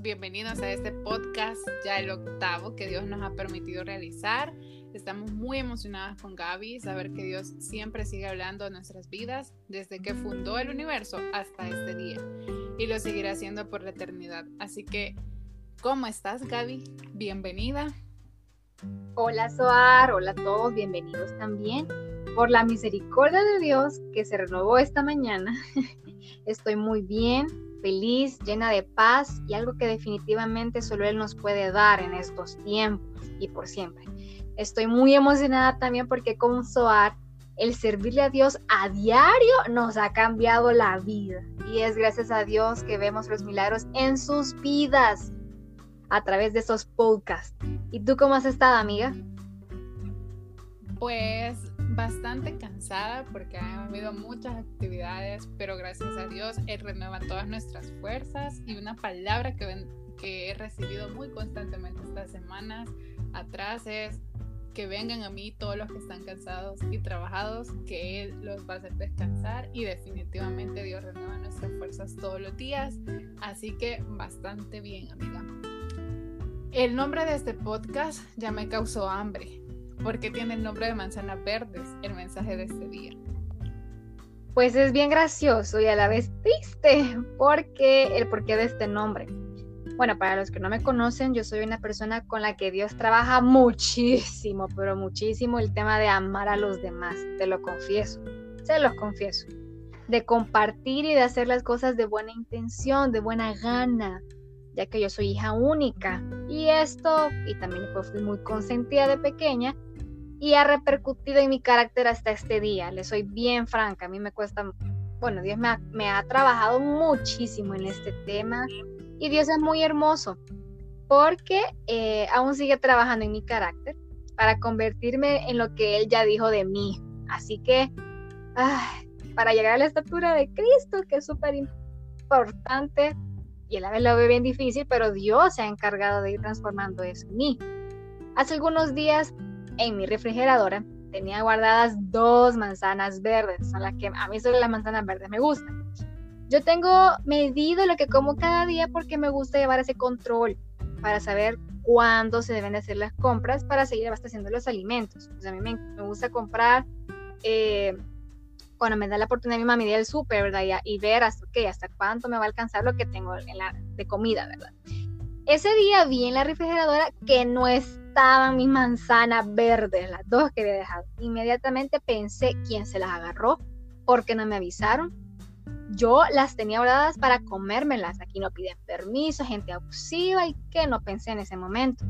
bienvenidos a este podcast, ya el octavo que Dios nos ha permitido realizar. Estamos muy emocionadas con Gaby, saber que Dios siempre sigue hablando de nuestras vidas desde que fundó el universo hasta este día y lo seguirá haciendo por la eternidad. Así que, ¿cómo estás Gaby? Bienvenida. Hola Soar, hola a todos, bienvenidos también. Por la misericordia de Dios que se renovó esta mañana, estoy muy bien, feliz, llena de paz y algo que definitivamente solo Él nos puede dar en estos tiempos y por siempre. Estoy muy emocionada también porque con Soar, el servirle a Dios a diario nos ha cambiado la vida. Y es gracias a Dios que vemos los milagros en sus vidas a través de esos podcasts. ¿Y tú cómo has estado, amiga? Pues bastante cansada porque ha habido muchas actividades, pero gracias a Dios Él renueva todas nuestras fuerzas y una palabra que, que he recibido muy constantemente estas semanas atrás es que vengan a mí todos los que están cansados y trabajados, que Él los va a hacer descansar y definitivamente Dios renueva nuestras fuerzas todos los días, así que bastante bien amiga. El nombre de este podcast ya me causó hambre, porque tiene el nombre de manzanas verdes, el mensaje de este día. Pues es bien gracioso y a la vez triste, porque el porqué de este nombre. Bueno, para los que no me conocen, yo soy una persona con la que Dios trabaja muchísimo, pero muchísimo el tema de amar a los demás, te lo confieso, se los confieso. De compartir y de hacer las cosas de buena intención, de buena gana, ya que yo soy hija única. Y esto, y también pues, fui muy consentida de pequeña, y ha repercutido en mi carácter hasta este día. Le soy bien franca, a mí me cuesta, bueno, Dios me ha, trabajado muchísimo en este tema y Dios es muy hermoso porque eh, aún sigue trabajando en mi carácter para convertirme en lo que Él ya dijo de mí. Así que, para llegar a la estatura de Cristo, que es súper importante, y a la vez lo ve bien difícil, pero Dios se ha encargado de ir transformando eso en mí. Hace algunos días en mi refrigeradora tenía guardadas dos manzanas verdes, son las que a mí solo las manzanas verdes me gustan. Yo tengo medido lo que como cada día porque me gusta llevar ese control para saber cuándo se deben hacer las compras para seguir abasteciendo los alimentos. a mí me, gusta comprar eh, cuando me da la oportunidad mi mamá del súper, ¿verdad? Y, ver hasta, hasta cuánto me va a alcanzar lo que tengo en la, de comida, ¿verdad? Ese día vi en la refrigeradora que no estaban mis manzanas verdes, las dos que había dejado. Inmediatamente pensé quién se las agarró, porque no me avisaron. Yo las tenía guardadas para comérmelas. Aquí no piden permiso, gente abusiva y que no pensé en ese momento.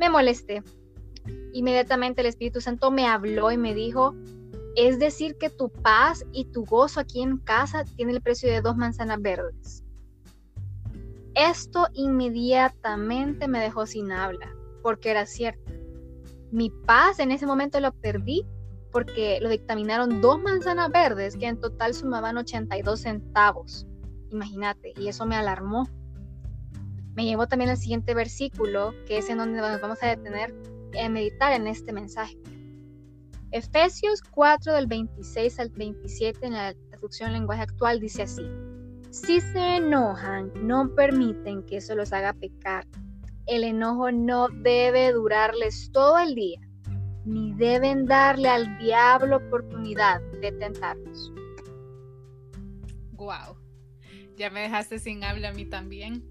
Me molesté. Inmediatamente el Espíritu Santo me habló y me dijo, es decir que tu paz y tu gozo aquí en casa tiene el precio de dos manzanas verdes. Esto inmediatamente me dejó sin habla, porque era cierto. Mi paz en ese momento lo perdí porque lo dictaminaron dos manzanas verdes que en total sumaban 82 centavos. Imagínate, y eso me alarmó. Me llevó también al siguiente versículo, que es en donde nos vamos a detener en meditar en este mensaje. Efesios 4 del 26 al 27 en la traducción lenguaje actual dice así. Si se enojan, no permiten que eso los haga pecar. El enojo no debe durarles todo el día, ni deben darle al diablo oportunidad de tentarlos. Wow, ya me dejaste sin habla a mí también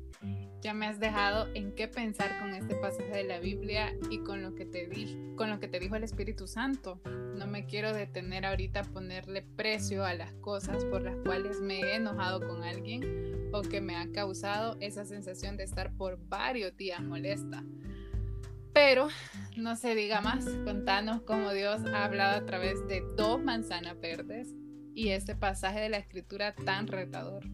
ya me has dejado en qué pensar con este pasaje de la Biblia y con lo que te di, dijo el Espíritu Santo. No me quiero detener ahorita a ponerle precio a las cosas por las cuales me he enojado con alguien o que me ha causado esa sensación de estar por varios días molesta. Pero no se diga más, contanos cómo Dios ha hablado a través de dos manzanas verdes y este pasaje de la escritura tan retador.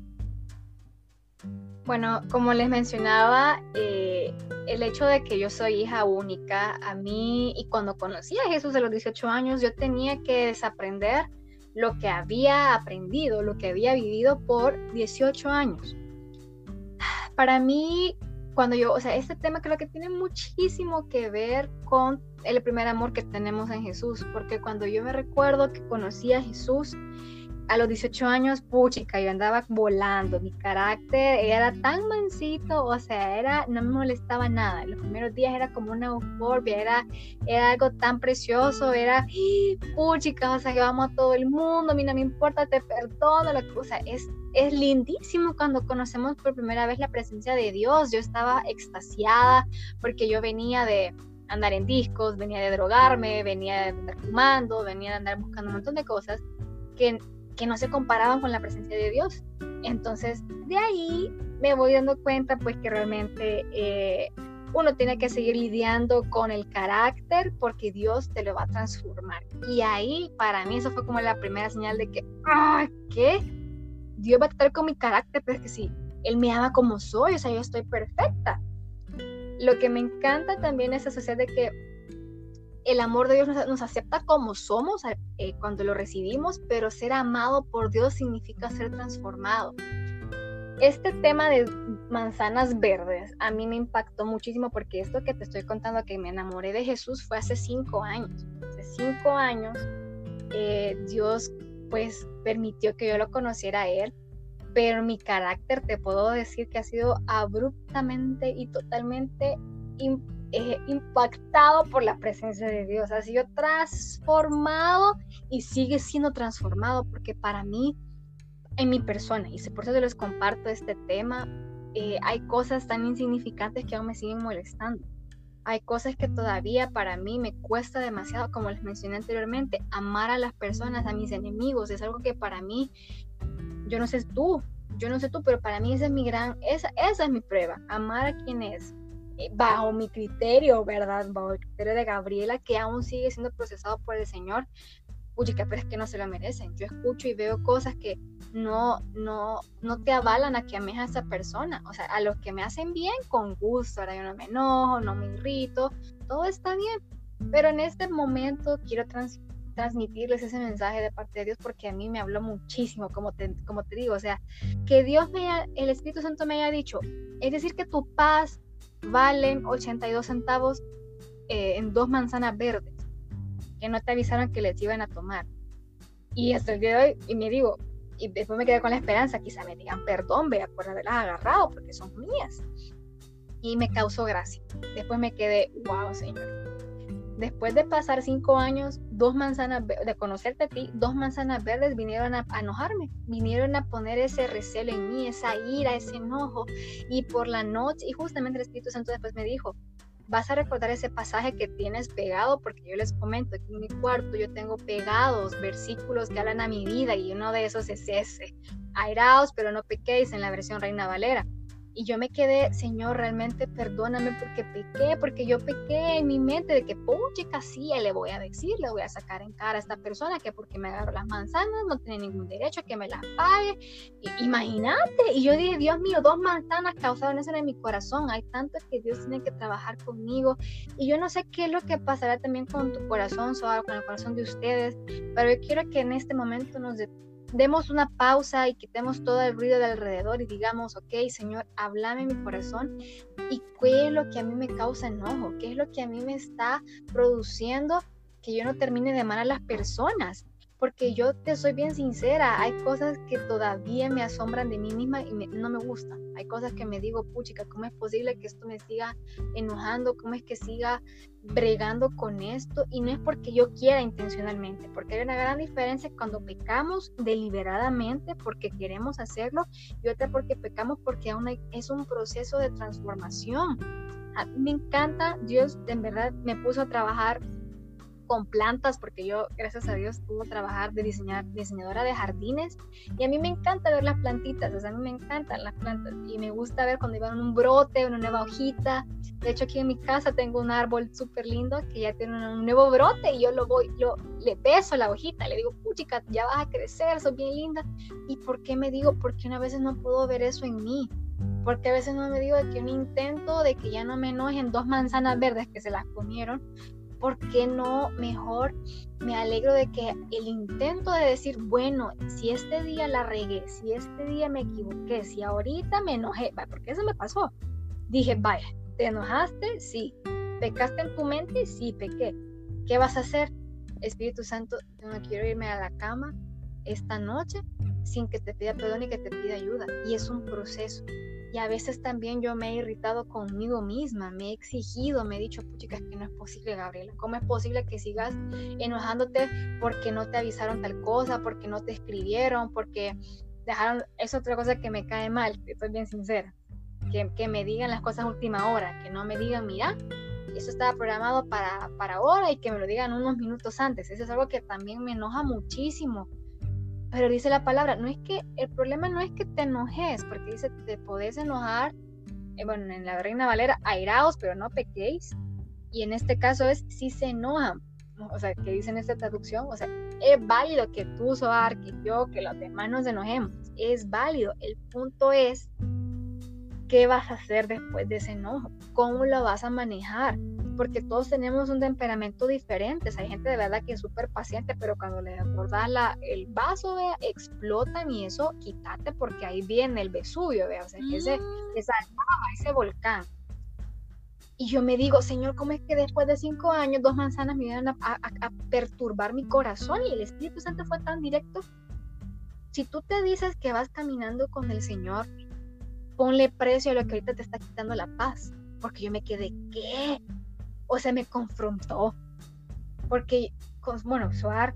Bueno, como les mencionaba, eh, el hecho de que yo soy hija única, a mí, y cuando conocí a Jesús a los 18 años, yo tenía que desaprender lo que había aprendido, lo que había vivido por 18 años. Para mí, cuando yo, o sea, este tema creo que tiene muchísimo que ver con el primer amor que tenemos en Jesús, porque cuando yo me recuerdo que conocí a Jesús, a los 18 años, puchica, yo andaba volando, mi carácter era tan mansito, o sea, era, no me molestaba nada. Los primeros días era como una euforia, era, era algo tan precioso, era, puchica, o sea, que vamos a todo el mundo, a mí no me importa, te perdono, la cosa, es, es lindísimo cuando conocemos por primera vez la presencia de Dios. Yo estaba extasiada porque yo venía de andar en discos, venía de drogarme, venía de andar fumando, venía de andar buscando un montón de cosas que que no se comparaban con la presencia de Dios. Entonces, de ahí me voy dando cuenta pues que realmente eh, uno tiene que seguir lidiando con el carácter porque Dios te lo va a transformar. Y ahí para mí eso fue como la primera señal de que, ¡ah! ¿Qué? Dios va a estar con mi carácter, pero es que sí, Él me ama como soy, o sea, yo estoy perfecta. Lo que me encanta también es asociar de que el amor de Dios nos, acepta como somos eh, cuando lo recibimos, pero ser amado por Dios significa ser transformado. Este tema de manzanas verdes a mí me impactó muchísimo porque esto que te estoy contando, que me enamoré de Jesús, fue hace cinco años. Hace cinco años eh, Dios pues permitió que yo lo conociera a Él, pero mi carácter te puedo decir que ha sido abruptamente y totalmente eh, impactado por la presencia de Dios, ha sido transformado y sigue siendo transformado porque para mí, en mi persona, y por eso les comparto este tema, eh, hay cosas tan insignificantes que aún me siguen molestando. Hay cosas que todavía para mí me cuesta demasiado, como les mencioné anteriormente, amar a las personas, a mis enemigos, es algo que para mí, yo no sé tú, yo no sé tú, pero para mí esa es mi gran, esa, esa es mi prueba, amar a quien es, bajo mi criterio, ¿verdad? Bajo el criterio de Gabriela, que aún sigue siendo procesado por el Señor, uy, que pero es que no se lo merecen. Yo escucho y veo cosas que no, no, no te avalan a que ames a esa persona. O sea, a los que me hacen bien, con gusto. Ahora yo no me enojo, no me irrito, todo está bien. Pero en este momento quiero transmitirles ese mensaje de parte de Dios porque a mí me habló muchísimo, como te, como te digo. O sea, que Dios me el Espíritu Santo me haya dicho, es decir, que tu paz, valen 82 centavos eh, en dos manzanas verdes que no te avisaron que les iban a tomar. Y hasta el día de hoy, y me digo, y después me quedé con la esperanza, quizá me digan perdón, vea, por haberlas agarrado, porque son mías. Y me causó gracia. Después me quedé, wow, Señor. Después de pasar cinco años, dos manzanas, de conocerte a ti, dos manzanas verdes vinieron a, enojarme, vinieron a poner ese recelo en mí, esa ira, ese enojo. Y por la noche, y justamente el Espíritu Santo después me dijo, vas a recordar ese pasaje que tienes pegado, porque yo les comento, aquí en mi cuarto yo tengo pegados versículos que hablan a mi vida y uno de esos es ese, airaos pero no pequéis en la versión Reina Valera. Y yo me quedé, Señor, realmente perdóname porque pequé, porque yo pequé en mi mente de que, pucha, casi le voy a decir, le voy a sacar en cara a esta persona que porque me agarró las manzanas no tiene ningún derecho a que me las pague. Imagínate. Y yo dije, Dios mío, dos manzanas causaron eso en mi corazón. Hay tanto que Dios tiene que trabajar conmigo. Y yo no sé qué es lo que pasará también con tu corazón, o con el corazón de ustedes, pero yo quiero que en este momento nos demos una pausa y quitemos todo el ruido de alrededor y digamos, ok, Señor, háblame mi corazón y qué es lo que a mí me causa enojo, qué es lo que a mí me está produciendo que yo no termine de amar a las personas porque yo te soy bien sincera, hay cosas que todavía me asombran de mí misma y no me gustan. Hay cosas que me digo, puchica, ¿cómo es posible que esto me siga enojando? ¿Cómo es que siga bregando con esto? Y no es porque yo quiera intencionalmente, porque hay una gran diferencia cuando pecamos deliberadamente porque queremos hacerlo y otra porque pecamos porque aún es un proceso de transformación. A mí me encanta, Dios en verdad me puso a trabajar con plantas, porque yo, gracias a Dios, puedo trabajar de diseñar, diseñadora de jardines y a mí me encanta ver las plantitas, o sea, a mí me encantan las plantas y me gusta ver cuando van un brote, una nueva hojita. De hecho, aquí en mi casa tengo un árbol súper lindo que ya tiene un nuevo brote y yo lo voy, lo, le beso la hojita, le digo, puchica, ya vas a crecer, sos bien linda. ¿Y por qué me digo? Porque una vez no puedo ver eso en mí porque a veces no me digo que un intento de que ya no me enojen dos manzanas verdes que se las comieron, ¿por qué no mejor me alegro de que el intento de decir, bueno, si este día la regué, si este día me equivoqué, si ahorita me enojé, porque eso me pasó. Dije, vaya, ¿te enojaste? Sí. ¿Pecaste en tu mente? Sí, pequé. ¿Qué vas a hacer? Espíritu Santo, yo no quiero irme a la cama esta noche sin que te pida perdón y que te pida ayuda. Y es un proceso. Y a veces también yo me he irritado conmigo misma, me he exigido, me he dicho, puchica, que no es posible, Gabriela. ¿Cómo es posible que sigas enojándote porque no te avisaron tal cosa, porque no te escribieron, porque dejaron... Es otra cosa que me cae mal, estoy bien sincera. Que, que me digan las cosas a última hora, que no me digan, mira, eso estaba programado para, para ahora y que me lo digan unos minutos antes. Eso es algo que también me enoja muchísimo pero dice la palabra, no es que, el problema no es que te enojes, porque dice, te podés enojar, eh, bueno, en la Reina Valera, airaos, pero no pequéis. Y en este caso es, si se enojan, o sea, que dice en esta traducción, o sea, es válido que tú, Soar, que yo, que los demás nos enojemos, es válido. El punto es, ¿qué vas a hacer después de ese enojo? ¿Cómo lo vas a manejar? porque todos tenemos un temperamento diferente. hay gente de verdad que es súper paciente, pero cuando le abordas la, el vaso, vea, explotan y eso, quítate porque ahí viene el Vesubio, vea, o sea, ese, mm. esa ese volcán. Y yo me digo, Señor, ¿cómo es que después de cinco años dos manzanas me vienen a, a perturbar mi corazón y el Espíritu Santo fue tan directo? Si tú te dices que vas caminando con el Señor, ponle precio a lo que ahorita te está quitando la paz. Porque yo me quedé, ¿qué? o se me confrontó. Porque, bueno, Suar,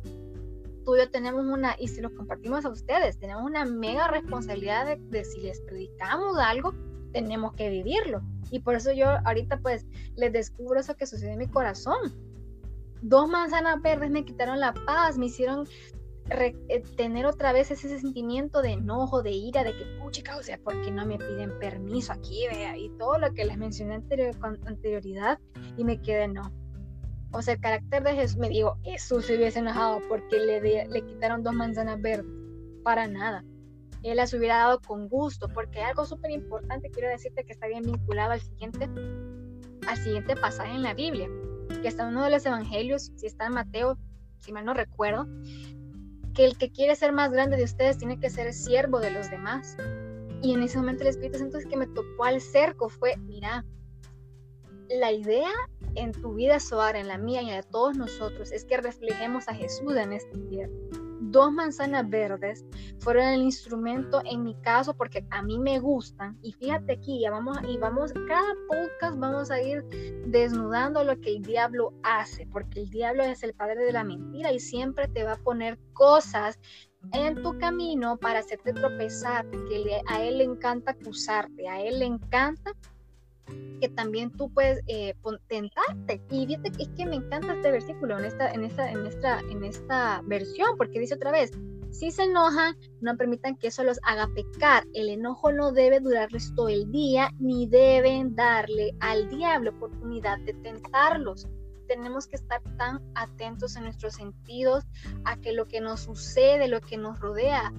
tú y yo tenemos una, y si lo compartimos a ustedes, tenemos una mega responsabilidad de, si les predicamos algo, tenemos que vivirlo. Y por eso yo ahorita pues les descubro eso que sucede en mi corazón. Dos manzanas verdes me quitaron la paz, me hicieron eh, tener otra vez ese sentimiento de enojo, de ira, de que, pucha, o sea, ¿por qué no me piden permiso aquí, vea? Y todo lo que les mencioné anterior, anterioridad, y me quedé, no. O sea, el carácter de Jesús, me digo, Jesús se hubiese enojado porque le, le quitaron dos manzanas verdes. Para nada. Él las hubiera dado con gusto, porque algo súper importante, quiero decirte que está bien vinculado al siguiente, al siguiente pasaje en la Biblia, que está en uno de los evangelios, si está en Mateo, si mal no recuerdo, que el que quiere ser más grande de ustedes tiene que ser siervo de los demás. Y en ese momento el Espíritu Santo es que me tocó al cerco fue, mira, la idea en tu vida, Soar, en la mía y en la de todos nosotros, es que reflejemos a Jesús en este tierra dos manzanas verdes fueron el instrumento en mi caso porque a mí me gustan. Y fíjate aquí ya vamos y vamos cada podcast vamos a ir desnudando lo que el diablo hace porque el diablo es el padre de la mentira y siempre te va a poner cosas en tu camino para hacerte tropezar porque a él le encanta acusarte a él le encanta que también tú puedes eh, tentarte. Y fíjate que es que me encanta este versículo en esta, en esta, en esta, en esta versión, porque dice otra vez, si se enojan, no permitan que eso los haga pecar. El enojo no debe durarles todo el día, ni deben darle al diablo oportunidad de tentarlos. Tenemos que estar tan atentos en nuestros sentidos a que lo que nos sucede, lo que nos rodea,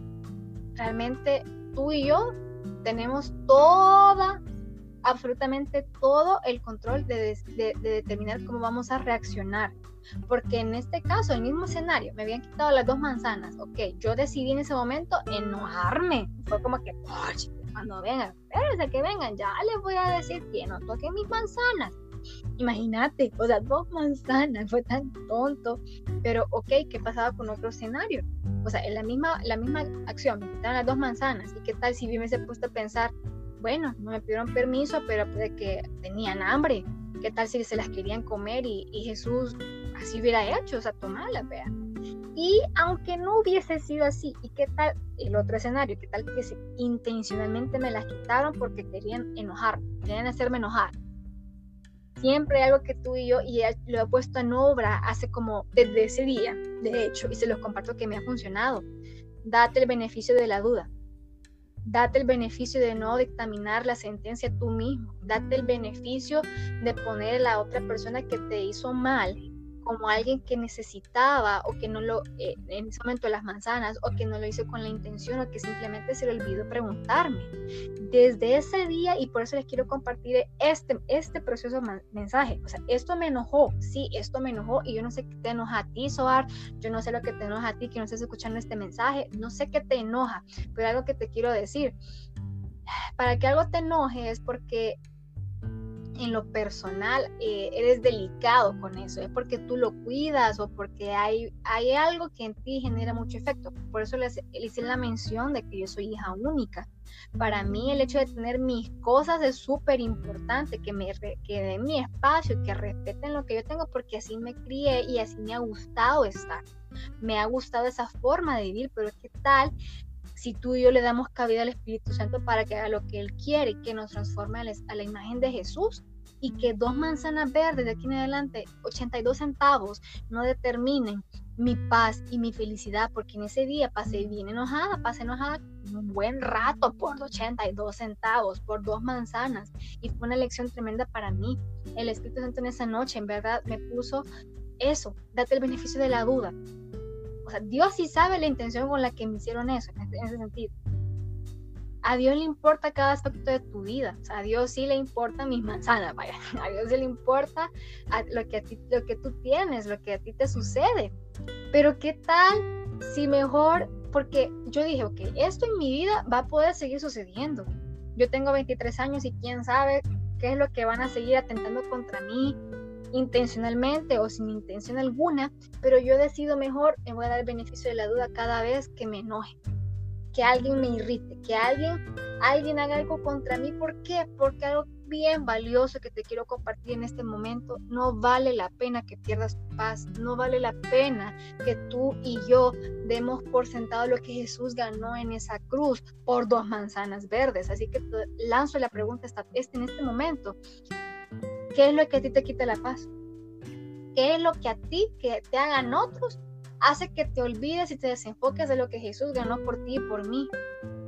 realmente tú y yo tenemos toda absolutamente todo el control de, determinar cómo vamos a reaccionar. Porque en este caso, el mismo escenario, me habían quitado las dos manzanas. Ok, yo decidí en ese momento enojarme. Fue como que, cuando vengan, espérense que vengan, ya les voy a decir que no toquen mis manzanas. Imagínate, o sea, dos manzanas, fue tan tonto. Pero, ok, ¿qué pasaba con otro escenario? O sea, en la misma, la misma acción, me quitaron las dos manzanas. ¿Y qué tal si me hubiese puesto a pensar, bueno, no me pidieron permiso, pero puede que tenían hambre. ¿Qué tal si se las querían comer y, Jesús así hubiera hecho? O sea, tomarlas, vea. Y aunque no hubiese sido así, ¿y qué tal el otro escenario? ¿Qué tal que intencionalmente me las quitaron porque querían enojar, querían hacerme enojar? Siempre algo que tú y yo, y lo he puesto en obra hace como desde ese día, de hecho, y se los comparto que me ha funcionado. Date el beneficio de la duda Date el beneficio de no dictaminar la sentencia tú mismo. Date el beneficio de poner a la otra persona que te hizo mal como alguien que necesitaba o que no lo, eh, en ese momento las manzanas, o que no lo hizo con la intención o que simplemente se le olvidó preguntarme. Desde ese día, y por eso les quiero compartir este, este precioso mensaje, o sea, esto me enojó, sí, esto me enojó y yo no sé qué te enoja a ti, Soar, yo no sé lo que te enoja a ti, que no estés escuchando este mensaje, no sé qué te enoja, pero algo que te quiero decir, para que algo te enoje es porque en lo personal eh, eres delicado con eso, es porque tú lo cuidas o porque hay, hay algo que en ti genera mucho efecto. Por eso le hice la mención de que yo soy hija única. Para mí el hecho de tener mis cosas es súper importante, que me que den mi espacio, que respeten lo que yo tengo, porque así me crié y así me ha gustado estar. Me ha gustado esa forma de vivir, pero ¿qué tal si tú y yo le damos cabida al Espíritu Santo para que haga lo que Él quiere, que nos transforme a la, imagen de Jesús y que dos manzanas verdes de aquí en adelante, 82 centavos, no determinen mi paz y mi felicidad, porque en ese día pasé bien enojada, pasé enojada un buen rato por 82 centavos, por dos manzanas, y fue una lección tremenda para mí. El Espíritu Santo en esa noche, en verdad, me puso eso, date el beneficio de la duda. O sea, Dios sí sabe la intención con la que me hicieron eso, en, ese sentido. A Dios le importa cada aspecto de tu vida. A Dios sí le importa mis manzanas, vaya. A Dios sí le importa lo, que a ti, lo que tú tienes, lo que a ti te sucede. Pero ¿qué tal si mejor, porque yo dije, ok, esto en mi vida va a poder seguir sucediendo. Yo tengo 23 años y quién sabe qué es lo que van a seguir atentando contra mí, intencionalmente o sin intención alguna, pero yo decido mejor, me voy a dar el beneficio de la duda cada vez que me enoje, que alguien me irrite, que alguien, alguien haga algo contra mí. ¿Por qué? Porque algo bien valioso que te quiero compartir en este momento, no vale la pena que pierdas tu paz, no vale la pena que tú y yo demos por sentado lo que Jesús ganó en esa cruz por dos manzanas verdes. Así que lanzo la pregunta este, en este momento. ¿Qué es lo que a ti te quita la paz? ¿Qué es lo que a ti, que te hagan otros, hace que te olvides y te desenfoques de lo que Jesús ganó por ti y por mí?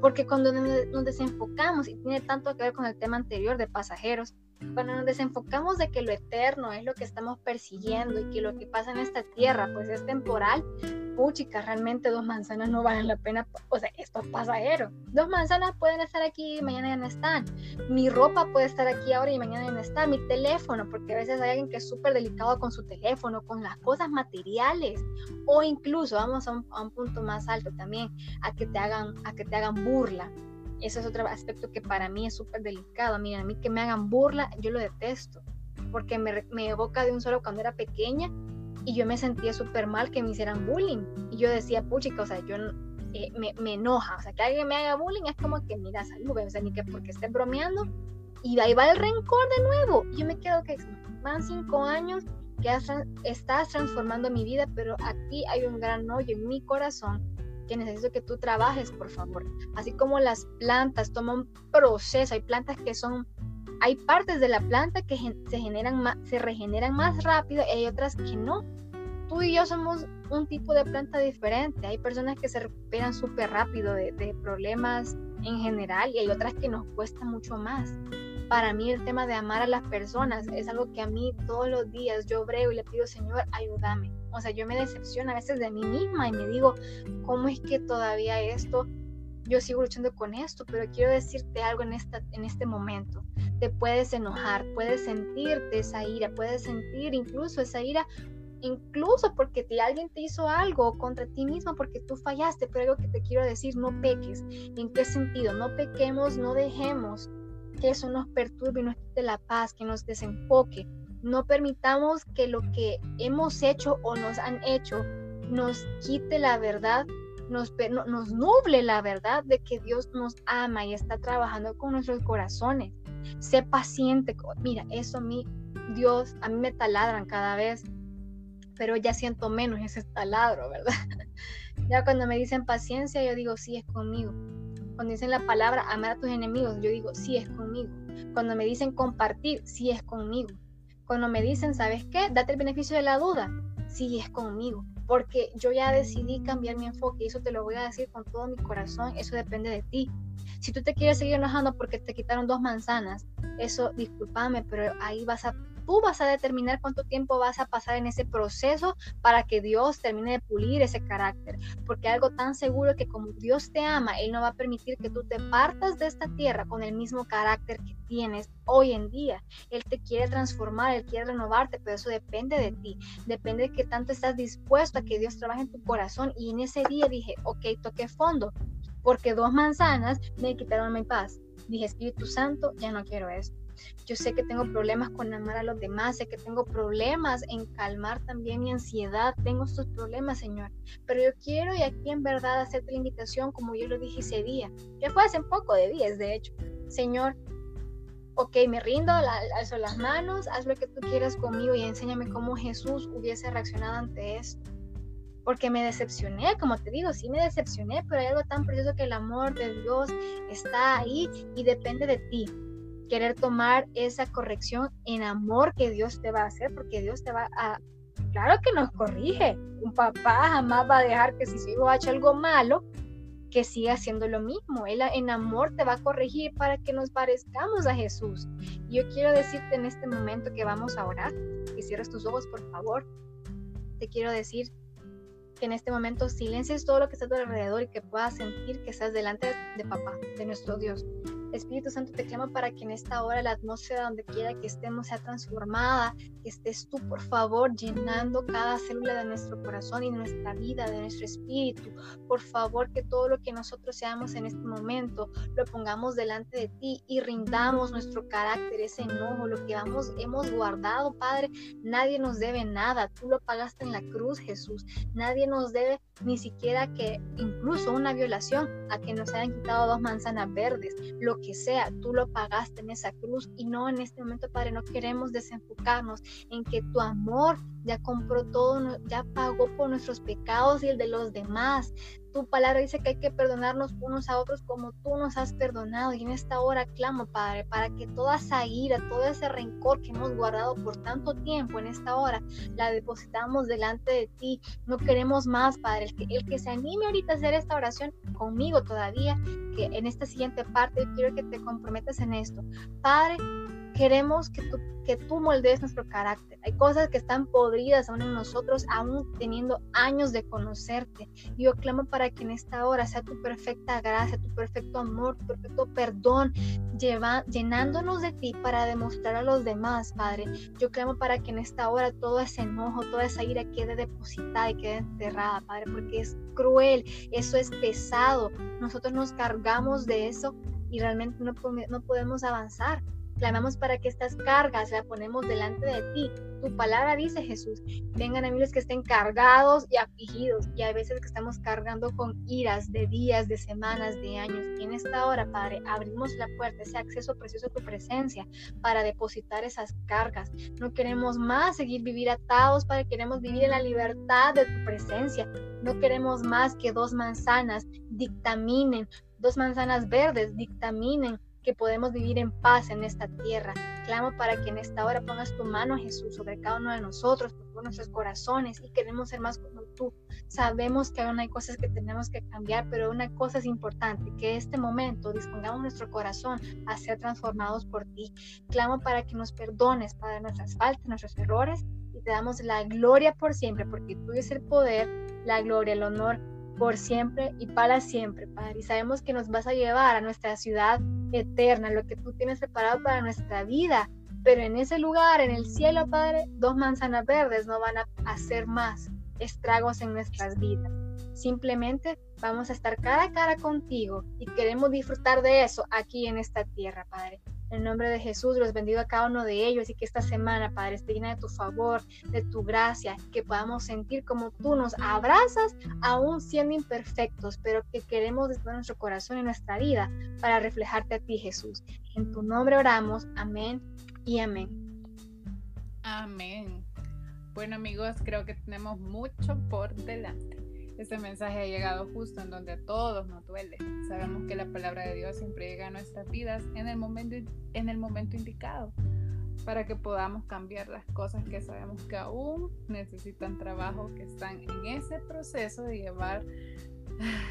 Porque cuando nos desenfocamos, y tiene tanto que ver con el tema anterior de pasajeros, cuando nos desenfocamos de que lo eterno es lo que estamos persiguiendo y que lo que pasa en esta tierra pues es temporal, puchica, realmente dos manzanas no valen la pena, o sea, esto es pasajero. Dos manzanas pueden estar aquí y mañana ya no están. Mi ropa puede estar aquí ahora y mañana ya no está. Mi teléfono, porque a veces hay alguien que es súper delicado con su teléfono, con las cosas materiales. O incluso, vamos a un, a un punto más alto también, a que te hagan, a que te hagan burla eso es otro aspecto que para mí es súper delicado. Mira, a mí que me hagan burla, yo lo detesto, porque me, me evoca de un solo cuando era pequeña y yo me sentía súper mal que me hicieran bullying. Y yo decía, puchica, o sea, yo eh, me, me, enoja, o sea, que alguien me haga bullying es como que, mira, salud, o sea, ni que porque esté bromeando y ahí va el rencor de nuevo. Y yo me quedo que van cinco años que estás transformando mi vida, pero aquí hay un gran hoyo en mi corazón que necesito que tú trabajes, por favor. Así como las plantas toman un proceso, hay plantas que son, hay partes de la planta que se generan más, se regeneran más rápido y hay otras que no. Tú y yo somos un tipo de planta diferente. Hay personas que se recuperan súper rápido de, de problemas en general y hay otras que nos cuesta mucho más para mí el tema de amar a las personas es algo que a mí todos los días yo brego y le pido, Señor, ayúdame. O sea, yo me decepciono a veces de mí misma y me digo, ¿cómo es que todavía esto, yo sigo luchando con esto? Pero quiero decirte algo en, esta, en este momento. Te puedes enojar, puedes sentirte esa ira, puedes sentir incluso esa ira incluso porque alguien te hizo algo contra ti mismo porque tú fallaste, pero algo que te quiero decir, no peques. ¿En qué sentido? No pequemos, no dejemos que eso nos perturbe y nos quite la paz, que nos desenfoque. No permitamos que lo que hemos hecho o nos han hecho nos quite la verdad, nos, nos nuble la verdad de que Dios nos ama y está trabajando con nuestros corazones. Sé paciente. Mira, eso a mí, Dios, a mí me taladran cada vez, pero ya siento menos ese taladro, ¿verdad? ya cuando me dicen paciencia, yo digo, sí, es conmigo cuando dicen la palabra amar a tus enemigos, yo digo, sí es conmigo. Cuando me dicen compartir, sí es conmigo. Cuando me dicen, ¿sabes qué? Date el beneficio de la duda, sí es conmigo. Porque yo ya decidí cambiar mi enfoque y eso te lo voy a decir con todo mi corazón, eso depende de ti. Si tú te quieres seguir enojando porque te quitaron dos manzanas, eso discúlpame, pero ahí vas a tú vas a determinar cuánto tiempo vas a pasar en ese proceso para que Dios termine de pulir ese carácter. Porque algo tan seguro que como Dios te ama, Él no va a permitir que tú te partas de esta tierra con el mismo carácter que tienes hoy en día. Él te quiere transformar, Él quiere renovarte, pero eso depende de ti. Depende de que tanto estás dispuesto a que Dios trabaje en tu corazón. Y en ese día dije, ok, toqué fondo, porque dos manzanas me quitaron mi paz. Dije, Espíritu Santo, ya no quiero esto Yo sé que tengo problemas con amar a los demás, sé que tengo problemas en calmar también mi ansiedad, tengo estos problemas, Señor. Pero yo quiero y aquí en verdad hacerte la invitación como yo lo dije ese día, que fue hace poco de días, de hecho. Señor, ok, me rindo, alzo las manos, haz lo que tú quieras conmigo y enséñame cómo Jesús hubiese reaccionado ante esto. Porque me decepcioné, como te digo, sí me decepcioné, pero hay algo tan precioso que el amor de Dios está ahí y depende de ti. Querer tomar esa corrección en amor que Dios te va a hacer, porque Dios te va a... Claro que nos corrige. Un papá jamás va a dejar que si su hijo ha hecho algo malo, que siga haciendo lo mismo. Él en amor te va a corregir para que nos parezcamos a Jesús. Y yo quiero decirte en este momento que vamos a orar, que cierres tus ojos, por favor. Te quiero decir que en este momento silencies todo lo que está a tu alrededor y que puedas sentir que estás delante de papá, de nuestro Dios. Espíritu Santo, te clamo para que en esta hora la atmósfera donde quiera que estemos sea transformada, que estés tú, por favor, llenando cada célula de nuestro corazón y nuestra vida, de nuestro espíritu. Por favor, que todo lo que nosotros seamos en este momento lo pongamos delante de ti y rindamos nuestro carácter, ese enojo, lo que vamos, hemos guardado, Padre. Nadie nos debe nada. Tú lo pagaste en la cruz, Jesús. Nadie nos debe ni siquiera que incluso una violación, a que nos hayan quitado dos manzanas verdes. Lo que sea, tú lo pagaste en esa cruz y no en este momento, Padre, no queremos desenfocarnos en que tu amor ya compró todo, ya pagó por nuestros pecados y el de los demás. Tu palabra dice que hay que perdonarnos unos a otros como tú nos has perdonado. Y en esta hora clamo, Padre, para que toda esa ira, todo ese rencor que hemos guardado por tanto tiempo en esta hora, la depositamos delante de ti. No queremos más, Padre. El que, el que se anime ahorita a hacer esta oración conmigo todavía, que en esta siguiente parte quiero que te comprometas en esto. Padre, queremos que tú, que tú moldees nuestro carácter. Hay cosas que están podridas aún en nosotros, aún teniendo años de conocerte. Yo clamo para que en esta hora sea tu perfecta gracia, tu perfecto amor, tu perfecto perdón, lleva, llenándonos de ti para demostrar a los demás, Padre. Yo clamo para que en esta hora todo ese enojo, toda esa ira quede depositada y quede enterrada, Padre, porque es cruel, eso es pesado. Nosotros nos cargamos de eso y realmente no, no podemos avanzar. Clamamos para que estas cargas las ponemos delante de ti. Tu palabra dice, Jesús, vengan a mí los que estén cargados y afligidos. Y hay veces que estamos cargando con iras de días, de semanas, de años. Y en esta hora, Padre, abrimos la puerta, ese acceso precioso a tu presencia para depositar esas cargas. No queremos más seguir vivir atados, Padre, queremos vivir en la libertad de tu presencia. No queremos más que dos manzanas dictaminen, dos manzanas verdes dictaminen que podemos vivir en paz en esta tierra. Clamo para que en esta hora pongas tu mano, Jesús, sobre cada uno de nosotros, por nuestros corazones y queremos ser más como tú. Sabemos que aún hay cosas que tenemos que cambiar, pero una cosa es importante, que este momento dispongamos nuestro corazón a ser transformados por ti. Clamo para que nos perdones, para nuestras faltas, nuestros errores y te damos la gloria por siempre, porque tú es el poder, la gloria, el honor por siempre y para siempre, Padre. Y sabemos que nos vas a llevar a nuestra ciudad eterna, lo que tú tienes preparado para nuestra vida. Pero en ese lugar, en el cielo, Padre, dos manzanas verdes no van a hacer más estragos en nuestras vidas. Simplemente vamos a estar cara a cara contigo y queremos disfrutar de eso aquí en esta tierra, Padre. En el nombre de Jesús, los bendigo a cada uno de ellos y que esta semana, Padre, esté llena de tu favor, de tu gracia, que podamos sentir como tú nos abrazas, aún siendo imperfectos, pero que queremos desde nuestro corazón y nuestra vida para reflejarte a ti, Jesús. En tu nombre oramos. Amén y amén. Amén. Bueno amigos, creo que tenemos mucho por delante. Este mensaje ha llegado justo en donde a todos nos duele. Sabemos que la palabra de Dios siempre llega a nuestras vidas en el momento, en el momento indicado para que podamos cambiar las cosas que sabemos que aún necesitan trabajo, que están en ese proceso de llevar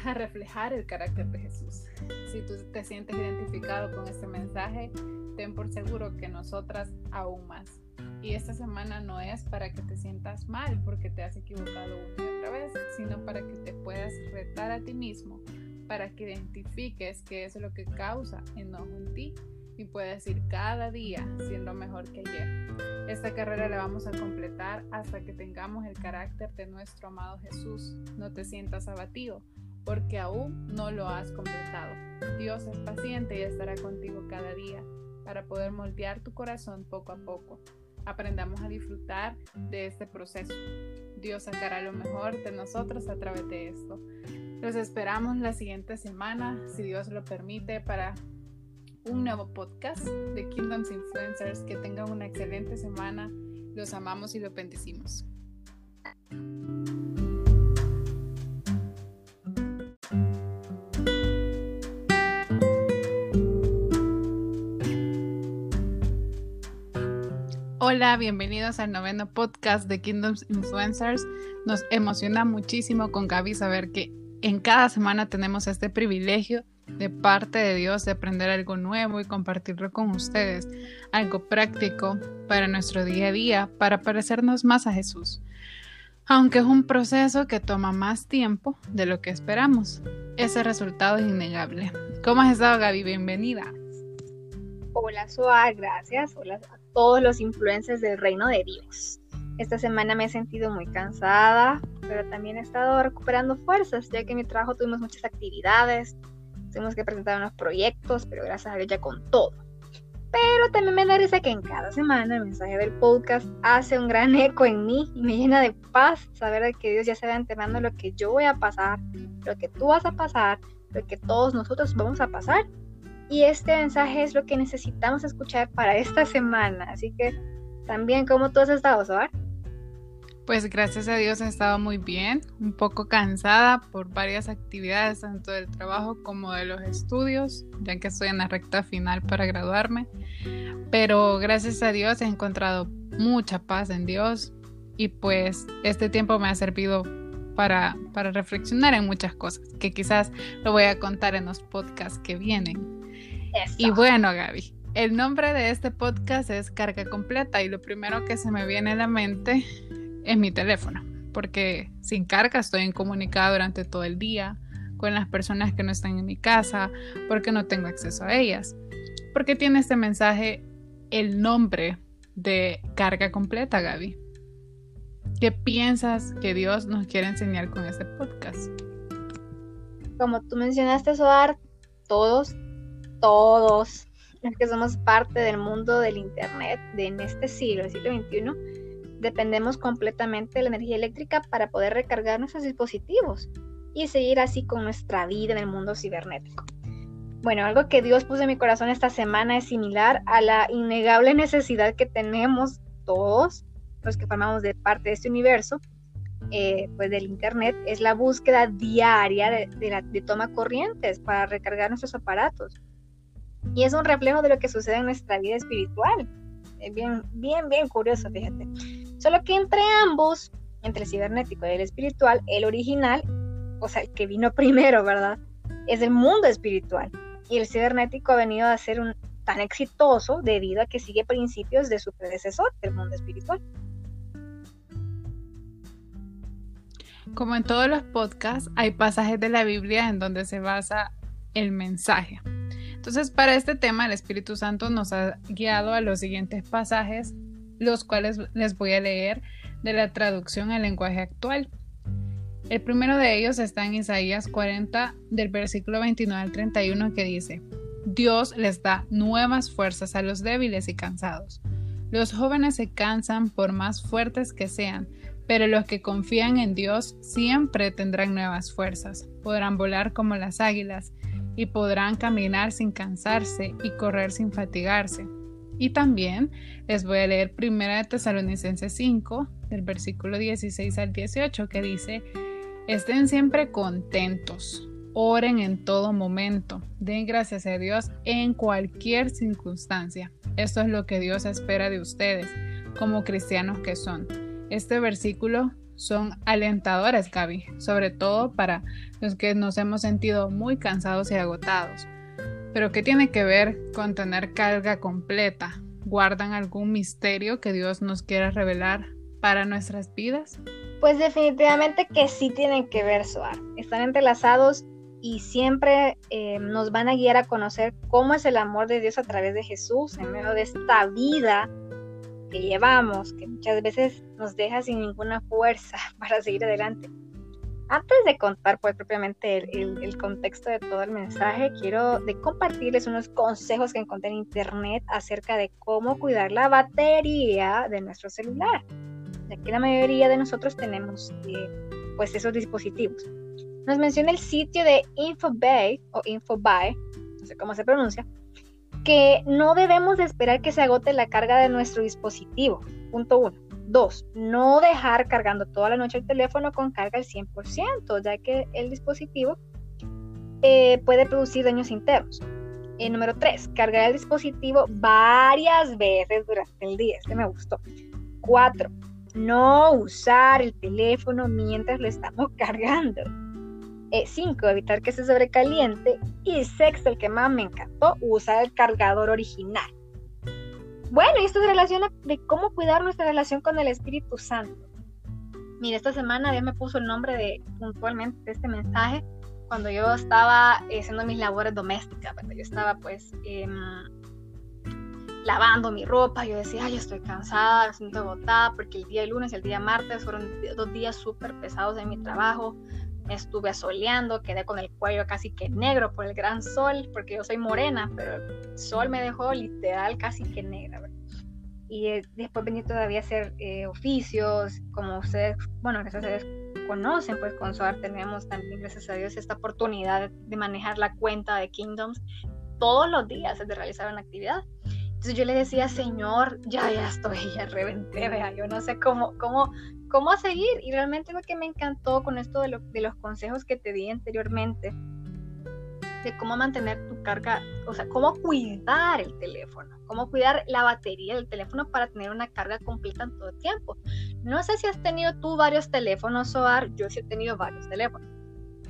a reflejar el carácter de Jesús. Si tú te sientes identificado con este mensaje, ten por seguro que nosotras aún más. Y esta semana no es para que te sientas mal porque te has equivocado una y otra vez, sino para que te puedas retar a ti mismo, para que identifiques qué es lo que causa enojo en ti y puedas ir cada día siendo mejor que ayer. Esta carrera la vamos a completar hasta que tengamos el carácter de nuestro amado Jesús. No te sientas abatido porque aún no lo has completado. Dios es paciente y estará contigo cada día para poder moldear tu corazón poco a poco. Aprendamos a disfrutar de este proceso. Dios sacará lo mejor de nosotros a través de esto. Los esperamos la siguiente semana, si Dios lo permite, para un nuevo podcast de Kingdoms Influencers. Que tengan una excelente semana. Los amamos y los bendecimos. Hola, bienvenidos al noveno podcast de Kingdoms Influencers. Nos emociona muchísimo con Gaby saber que en cada semana tenemos este privilegio de parte de Dios de aprender algo nuevo y compartirlo con ustedes, algo práctico para nuestro día a día, para parecernos más a Jesús. Aunque es un proceso que toma más tiempo de lo que esperamos, ese resultado es innegable. ¿Cómo has estado, Gaby? Bienvenida. Hola, Soa, gracias. Hola todos los influencers del reino de Dios. Esta semana me he sentido muy cansada, pero también he estado recuperando fuerzas, ya que en mi trabajo tuvimos muchas actividades, tuvimos que presentar unos proyectos, pero gracias a Dios ya con todo. Pero también me da que en cada semana el mensaje del podcast hace un gran eco en mí y me llena de paz saber que Dios ya se va enterando lo que yo voy a pasar, lo que tú vas a pasar, lo que todos nosotros vamos a pasar y este mensaje es lo que necesitamos escuchar para esta semana. Así que también, ¿cómo tú has estado, Soar? Pues gracias a Dios he estado muy bien, un poco cansada por varias actividades, tanto del trabajo como de los estudios, ya que estoy en la recta final para graduarme. Pero gracias a Dios he encontrado mucha paz en Dios y pues este tiempo me ha servido para, para reflexionar en muchas cosas, que quizás lo voy a contar en los podcasts que vienen. Y bueno, Gaby, el nombre de este podcast es Carga Completa y lo primero que se me viene a la mente es mi teléfono, porque sin carga estoy incomunicada durante todo el día con las personas que no están en mi casa, porque no tengo acceso a ellas. porque tiene este mensaje el nombre de Carga Completa, Gaby? ¿Qué piensas que Dios nos quiere enseñar con este podcast? Como tú mencionaste, Soar, todos todos los que somos parte del mundo del Internet de en este siglo, el siglo XXI, dependemos completamente de la energía eléctrica para poder recargar nuestros dispositivos y seguir así con nuestra vida en el mundo cibernético. Bueno, algo que Dios puso en mi corazón esta semana es similar a la innegable necesidad que tenemos todos los que formamos de parte de este universo, eh, pues del Internet, es la búsqueda diaria de, de toma corrientes para recargar nuestros aparatos y es un reflejo de lo que sucede en nuestra vida espiritual. Es bien, bien, bien curioso, fíjate. Solo que entre ambos, entre el cibernético y el espiritual, el original, o sea, el que vino primero, ¿verdad? Es el mundo espiritual. Y el cibernético ha venido a ser un, tan exitoso debido a que sigue principios de su predecesor, el mundo espiritual. Como en todos los podcasts, hay pasajes de la Biblia en donde se basa el mensaje. Entonces, para este tema, el Espíritu Santo nos ha guiado a los siguientes pasajes, los cuales les voy a leer de la traducción al lenguaje actual. El primero de ellos está en Isaías 40, del versículo 29 al 31, que dice, Dios les da nuevas fuerzas a los débiles y cansados. Los jóvenes se cansan por más fuertes que sean, pero los que confían en Dios siempre tendrán nuevas fuerzas. Podrán volar como las águilas y podrán caminar sin cansarse y correr sin fatigarse. Y también les voy a leer 1 de Tesalonicenses 5, del versículo 16 al 18, que dice, estén siempre contentos, oren en todo momento, den gracias a Dios en cualquier circunstancia. Esto es lo que Dios espera de ustedes, como cristianos que son. Este versículo son alentadoras, Gaby, sobre todo para los que nos hemos sentido muy cansados y agotados. Pero ¿qué tiene que ver con tener carga completa? ¿Guardan algún misterio que Dios nos quiera revelar para nuestras vidas? Pues definitivamente que sí tienen que ver, Soar. Están entrelazados y siempre eh, nos van a guiar a conocer cómo es el amor de Dios a través de Jesús en medio de esta vida que llevamos, que muchas veces nos deja sin ninguna fuerza para seguir adelante. Antes de contar pues propiamente el, contexto de todo el mensaje, quiero de compartirles unos consejos que encontré en internet acerca de cómo cuidar la batería de nuestro celular, ya que la mayoría de nosotros tenemos eh, pues esos dispositivos. Nos menciona el sitio de Infobay o Infobay, no sé cómo se pronuncia, que no debemos esperar que se agote la carga de nuestro dispositivo. Punto uno. Dos, no dejar cargando toda la noche el teléfono con carga al 100%, ya que el dispositivo eh, puede producir daños internos. Eh, número tres, cargar el dispositivo varias veces durante el día. Este me gustó. Cuatro, no usar el teléfono mientras lo estamos cargando. 5. Eh, evitar que se sobrecaliente. Y sexto, el que más me encantó, usar el cargador original. Bueno, y esto se relaciona de cómo cuidar nuestra relación con el Espíritu Santo. Mira, esta semana Dios me puso el nombre de puntualmente de este mensaje cuando yo estaba haciendo mis labores domésticas, Yo estaba pues em, lavando mi ropa, yo decía, ay, estoy cansada, me siento agotada, porque el día lunes y el día martes fueron dos días súper pesados en mi trabajo, me estuve asoleando, quedé con el cuello casi que negro por el gran sol, porque yo soy morena, pero el sol me dejó literal casi que negra. Y eh, después venía todavía a hacer eh, oficios, como ustedes, bueno, gracias a Dios conocen, pues con SOAR tenemos también, gracias a Dios, esta oportunidad de manejar la cuenta de Kingdoms todos los días, de realizar una actividad. Entonces yo le decía, Señor, ya, ya estoy, ya reventé, vea, yo no sé cómo, cómo, cómo seguir. Y realmente lo que me encantó con esto de, de los consejos que te di anteriormente, de cómo mantener tu carga, o sea, cómo cuidar el teléfono, cómo cuidar la batería del teléfono para tener una carga completa en todo el tiempo. No sé si has tenido tú varios teléfonos, Soar, yo sí he tenido varios teléfonos.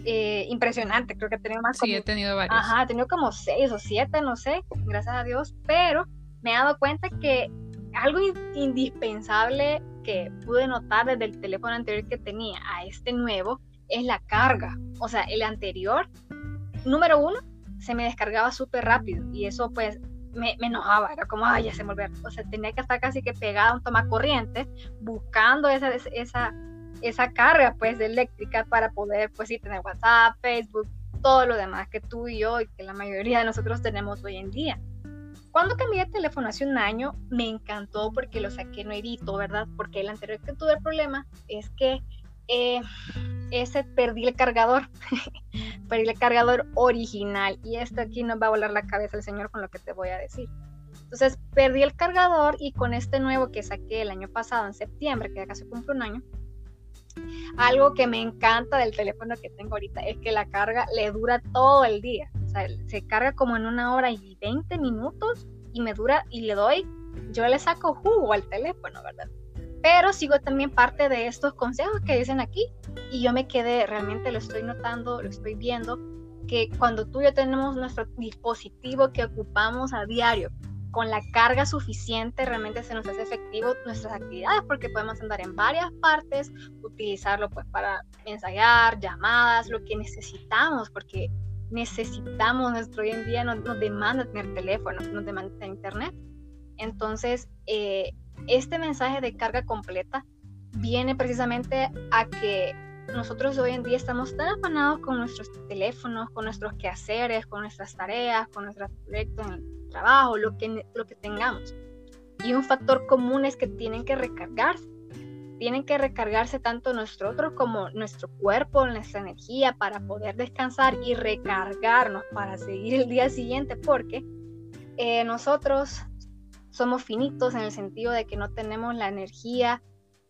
Eh, impresionante, creo que he tenido más. Sí, he tenido varios. Ajá, he tenido como seis o siete, no sé, gracias a Dios, pero me he dado cuenta que algo indispensable que pude notar desde el teléfono anterior que tenía a este nuevo es la carga. O sea, el anterior, número uno, se me descargaba súper rápido y eso pues me, enojaba, era como, ay, ya se me. O sea, tenía que estar casi que pegada a un toma corriente buscando esa, esa, esa carga pues eléctrica para poder pues sí tener WhatsApp, Facebook, todo lo demás que tú y yo y que la mayoría de nosotros tenemos hoy en día. Cuando cambié de teléfono hace un año, me encantó porque lo saqué nuevito, ¿verdad? Porque el anterior que tuve el problema es que eh, ese perdí el cargador, perdí el cargador original y esto aquí nos va a volar la cabeza el señor con lo que te voy a decir. Entonces perdí el cargador y con este nuevo que saqué el año pasado en septiembre, que ya casi cumple un año, algo que me encanta del teléfono que tengo ahorita es que la carga le dura todo el día se carga como en una hora y 20 minutos y me dura y le doy, yo le saco jugo al teléfono, ¿verdad? Pero sigo también parte de estos consejos que dicen aquí y yo me quedé, realmente lo estoy notando, lo estoy viendo, que cuando tú y yo tenemos nuestro dispositivo que ocupamos a diario con la carga suficiente, realmente se nos hace efectivo nuestras actividades porque podemos andar en varias partes, utilizarlo pues para ensayar, llamadas, lo que necesitamos, porque necesitamos, nuestro hoy en día nos, demanda tener teléfono, nos demanda tener internet. Entonces, eh, este mensaje de carga completa viene precisamente a que nosotros hoy en día estamos tan afanados con nuestros teléfonos, con nuestros quehaceres, con nuestras tareas, con nuestros proyectos en el trabajo, lo que, lo que tengamos. Y un factor común es que tienen que recargarse tienen que recargarse tanto nosotros como nuestro cuerpo, nuestra energía para poder descansar y recargarnos para seguir el día siguiente, porque eh, nosotros somos finitos en el sentido de que no tenemos la energía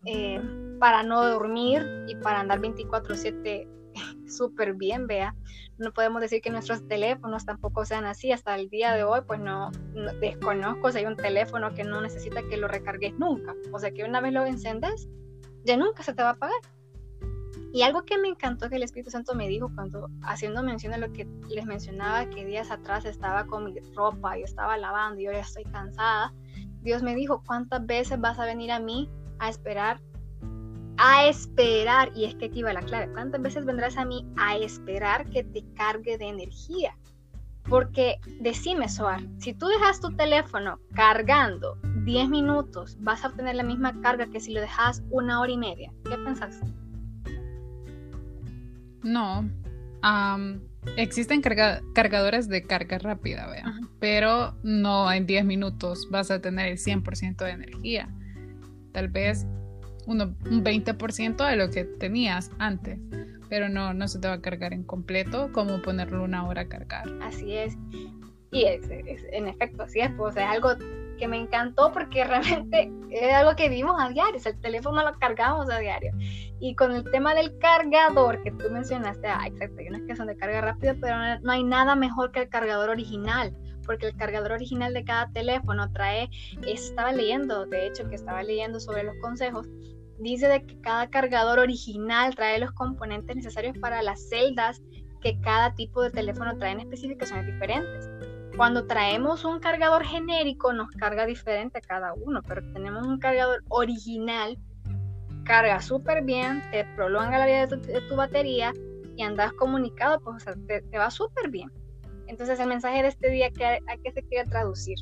eh, para no dormir y para andar 24/7 súper bien, vea. No podemos decir que nuestros teléfonos tampoco sean así. Hasta el día de hoy, pues no, no, desconozco si hay un teléfono que no necesita que lo recargues nunca. O sea que una vez lo encendes, ya nunca se te va a pagar. Y algo que me encantó que el Espíritu Santo me dijo cuando haciendo mención a lo que les mencionaba, que días atrás estaba con mi ropa y estaba lavando y yo ya estoy cansada, Dios me dijo, ¿cuántas veces vas a venir a mí a esperar? A esperar, y es que aquí va la clave, ¿cuántas veces vendrás a mí a esperar que te cargue de energía? Porque decime, Soar, si tú dejas tu teléfono cargando 10 minutos, vas a obtener la misma carga que si lo dejas una hora y media. ¿Qué pensás? No. existen cargadores de carga rápida, vea, pero no en 10 minutos vas a tener el 100% de energía. Tal vez un 20% de lo que tenías antes, pero no, no se te va a cargar en completo como ponerlo una hora a cargar. Así es. Y es, en efecto, así es, pues es algo que me encantó porque realmente es algo que vimos a diario, el teléfono lo cargamos a diario. Y con el tema del cargador que tú mencionaste, ah, exacto, hay unas que son de carga rápida, pero no hay nada mejor que el cargador original, porque el cargador original de cada teléfono trae, estaba leyendo, de hecho que estaba leyendo sobre los consejos, dice de que cada cargador original trae los componentes necesarios para las celdas que cada tipo de teléfono trae en especificaciones diferentes. Cuando traemos un cargador genérico nos carga diferente a cada uno, pero tenemos un cargador original, carga súper bien, te prolonga la vida de tu, batería y andas comunicado, pues te, va súper bien. Entonces el mensaje de este día, ¿a qué se quiere traducir?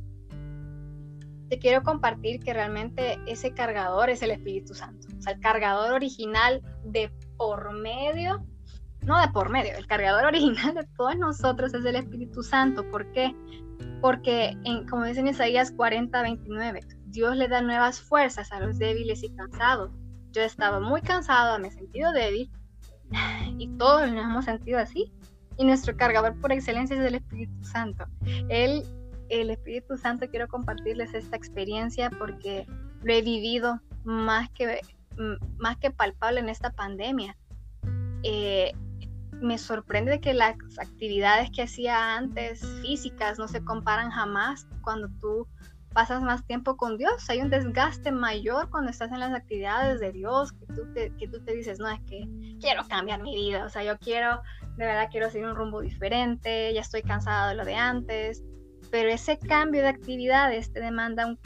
Te quiero compartir que realmente ese cargador es el Espíritu Santo. O sea, el cargador original de por medio no de por medio, el cargador original de todos nosotros es el Espíritu Santo. ¿Por qué? Porque, en, como dice en Isaías 40, 29, Dios le da nuevas fuerzas a los débiles y cansados. Yo estaba muy cansado, me he sentido débil y todos nos hemos sentido así. Y nuestro cargador por excelencia es el Espíritu Santo. El Espíritu Santo, quiero compartirles esta experiencia porque lo he vivido más que, más que palpable en esta pandemia. Eh, me sorprende que las actividades que hacía antes físicas no se comparan jamás cuando tú pasas más tiempo con Dios. Hay un desgaste mayor cuando estás en las actividades de Dios, que tú te, que tú te dices, no, es que quiero cambiar mi vida, o sea, yo quiero, de verdad quiero seguir un rumbo diferente, ya estoy cansado de lo de antes, pero ese cambio de actividades te demanda un,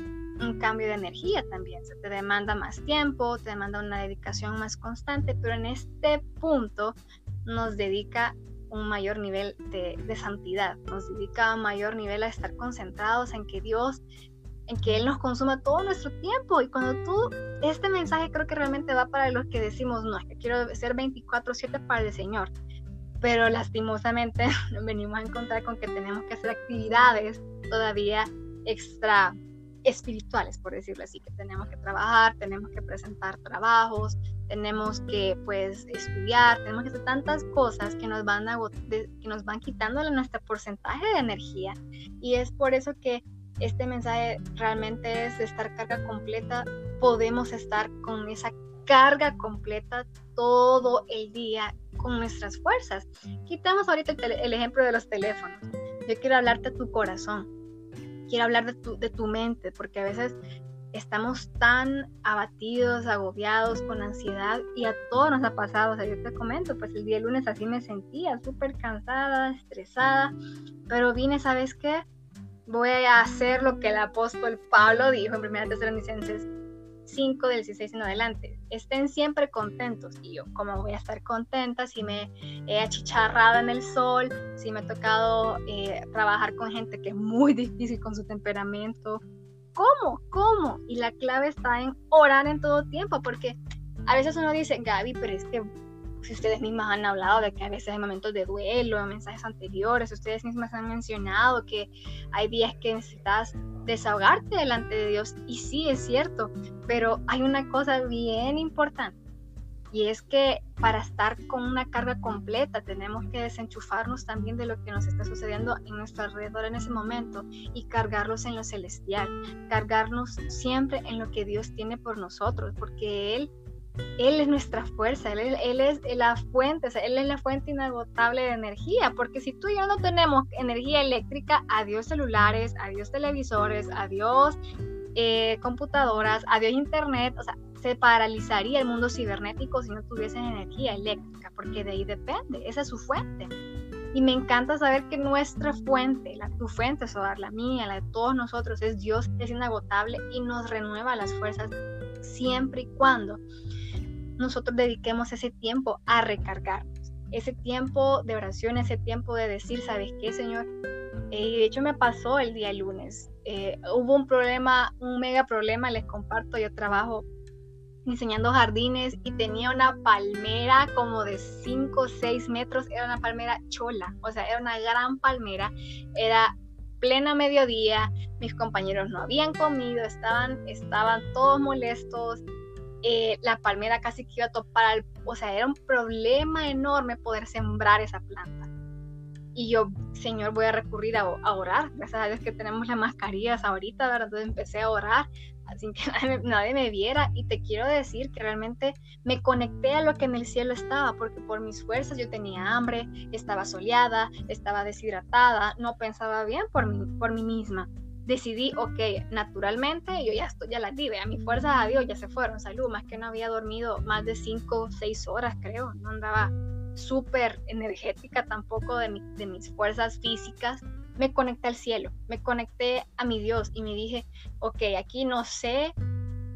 cambio de energía también, se te demanda más tiempo, te demanda una dedicación más constante, pero en este punto nos dedica un mayor nivel de, santidad, nos dedica un mayor nivel a estar concentrados en que Dios, en que Él nos consuma todo nuestro tiempo. Y cuando tú, este mensaje creo que realmente va para los que decimos, no, es que quiero ser 24/7 para el Señor. Pero lastimosamente venimos a encontrar con que tenemos que hacer actividades todavía extra espirituales, por decirlo así, que tenemos que trabajar, tenemos que presentar trabajos, tenemos que pues estudiar, tenemos que hacer tantas cosas que nos van, a, que nos van quitando nuestro porcentaje de energía. Y es por eso que este mensaje realmente es estar carga completa, podemos estar con esa carga completa todo el día con nuestras fuerzas. Quitamos ahorita el, el ejemplo de los teléfonos. Yo quiero hablarte a tu corazón quiero hablar de tu, de tu mente, porque a veces estamos tan abatidos, agobiados, con ansiedad y a todos nos ha pasado. O sea, yo te comento, pues el día lunes así me sentía, súper cansada, estresada, pero vine, ¿sabes qué? Voy a hacer lo que el apóstol Pablo dijo en 1 Tesalonicenses 5 del 16 en adelante. Estén siempre contentos. Y yo, ¿cómo voy a estar contenta si me he achicharrado en el sol, si me ha tocado eh, trabajar con gente que es muy difícil con su temperamento? ¿Cómo? ¿Cómo? Y la clave está en orar en todo tiempo, porque a veces uno dice, Gaby, pero es que si ustedes mismas han hablado de que a veces hay momentos de duelo, en mensajes anteriores, ustedes mismas han mencionado que hay días que necesitas desahogarte delante de Dios y sí es cierto, pero hay una cosa bien importante y es que para estar con una carga completa tenemos que desenchufarnos también de lo que nos está sucediendo en nuestro alrededor en ese momento y cargarlos en lo celestial, cargarnos siempre en lo que Dios tiene por nosotros, porque Él él es nuestra fuerza, él, es la fuente, Él es la fuente inagotable de energía, porque si tú y yo no tenemos energía eléctrica, adiós celulares, adiós televisores, adiós eh, computadoras, adiós internet, o sea, se paralizaría el mundo cibernético si no tuviesen energía eléctrica, porque de ahí depende, esa es su fuente. Y me encanta saber que nuestra fuente, la, tu fuente, Sodar, la mía, la de todos nosotros, es Dios, es inagotable y nos renueva las fuerzas siempre y cuando nosotros dediquemos ese tiempo a recargarnos, ese tiempo de oración, ese tiempo de decir, ¿sabes qué, Señor? Eh, de hecho me pasó el día lunes. Eh, hubo un problema, un mega problema, les comparto, yo trabajo diseñando jardines y tenía una palmera como de 5 o 6 metros, era una palmera chola, o sea, era una gran palmera, era plena mediodía, mis compañeros no habían comido, estaban, estaban todos molestos, eh, la palmera casi que iba a topar, o sea, era un problema enorme poder sembrar esa planta. Y yo, Señor, voy a recurrir a, orar. Gracias a Dios que tenemos las mascarillas ahorita, ¿verdad? Entonces empecé a orar sin que nadie, me viera. Y te quiero decir que realmente me conecté a lo que en el cielo estaba, porque por mis fuerzas yo tenía hambre, estaba soleada, estaba deshidratada, no pensaba bien por mí, por mí misma. Decidí, ok, naturalmente yo ya, estoy, ya las di, a mis fuerzas a Dios ya se fueron, salud, más que no había dormido más de 5 o 6 horas, creo, no andaba súper energética tampoco de, de mis fuerzas físicas, me conecté al cielo, me conecté a mi Dios y me dije, ok, aquí no sé,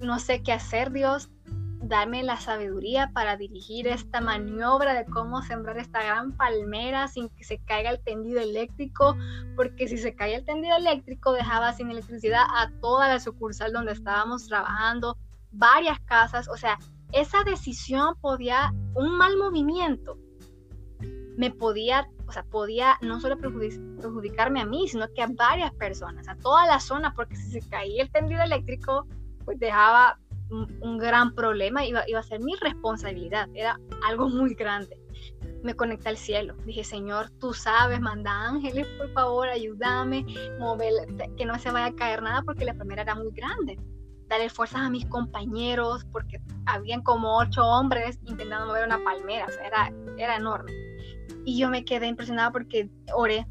no sé qué hacer Dios, dame la sabiduría para dirigir esta maniobra de cómo sembrar esta gran palmera sin que se caiga el tendido eléctrico, porque si se caía el tendido eléctrico dejaba sin electricidad a toda la sucursal donde estábamos trabajando, varias casas, o sea, esa decisión podía, un mal movimiento me podía, o sea, podía no solo perjudicarme a mí, sino que a varias personas, a toda la zona, porque si se caía el tendido eléctrico, pues dejaba un, gran problema, iba, iba a ser mi responsabilidad, era algo muy grande. Me conecté al cielo, dije, Señor, tú sabes, manda ángeles, por favor, ayúdame, mover, que no se vaya a caer nada, porque la primera era muy grande darle fuerzas a mis compañeros, porque habían como ocho hombres intentando mover una palmera, era, era enorme. Y yo me quedé impresionada porque oré,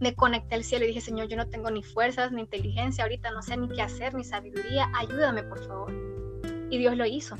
me conecté al cielo y dije, Señor, yo no tengo ni fuerzas, ni inteligencia, ahorita no sé ni qué hacer, ni sabiduría, ayúdame por favor. Y Dios lo hizo.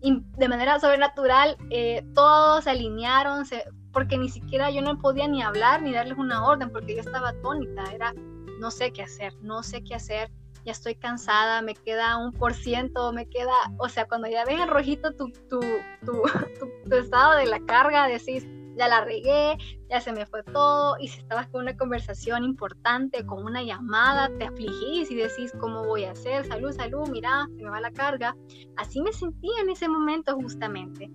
Y de manera sobrenatural, eh, todos se alinearon, porque ni siquiera yo no podía ni hablar ni darles una orden, porque yo estaba atónita, era, no sé qué hacer, no sé qué hacer, ya estoy cansada, me queda un por ciento, me queda, o sea, cuando ya ves en rojito tu, tu, tu, tu estado de la carga, decís, ya la regué, ya se me fue todo, y si estabas con una conversación importante, con una llamada, te afligís y decís, ¿cómo voy a hacer? Salud, salud, mira, se me va la carga. Así me sentía en ese momento justamente.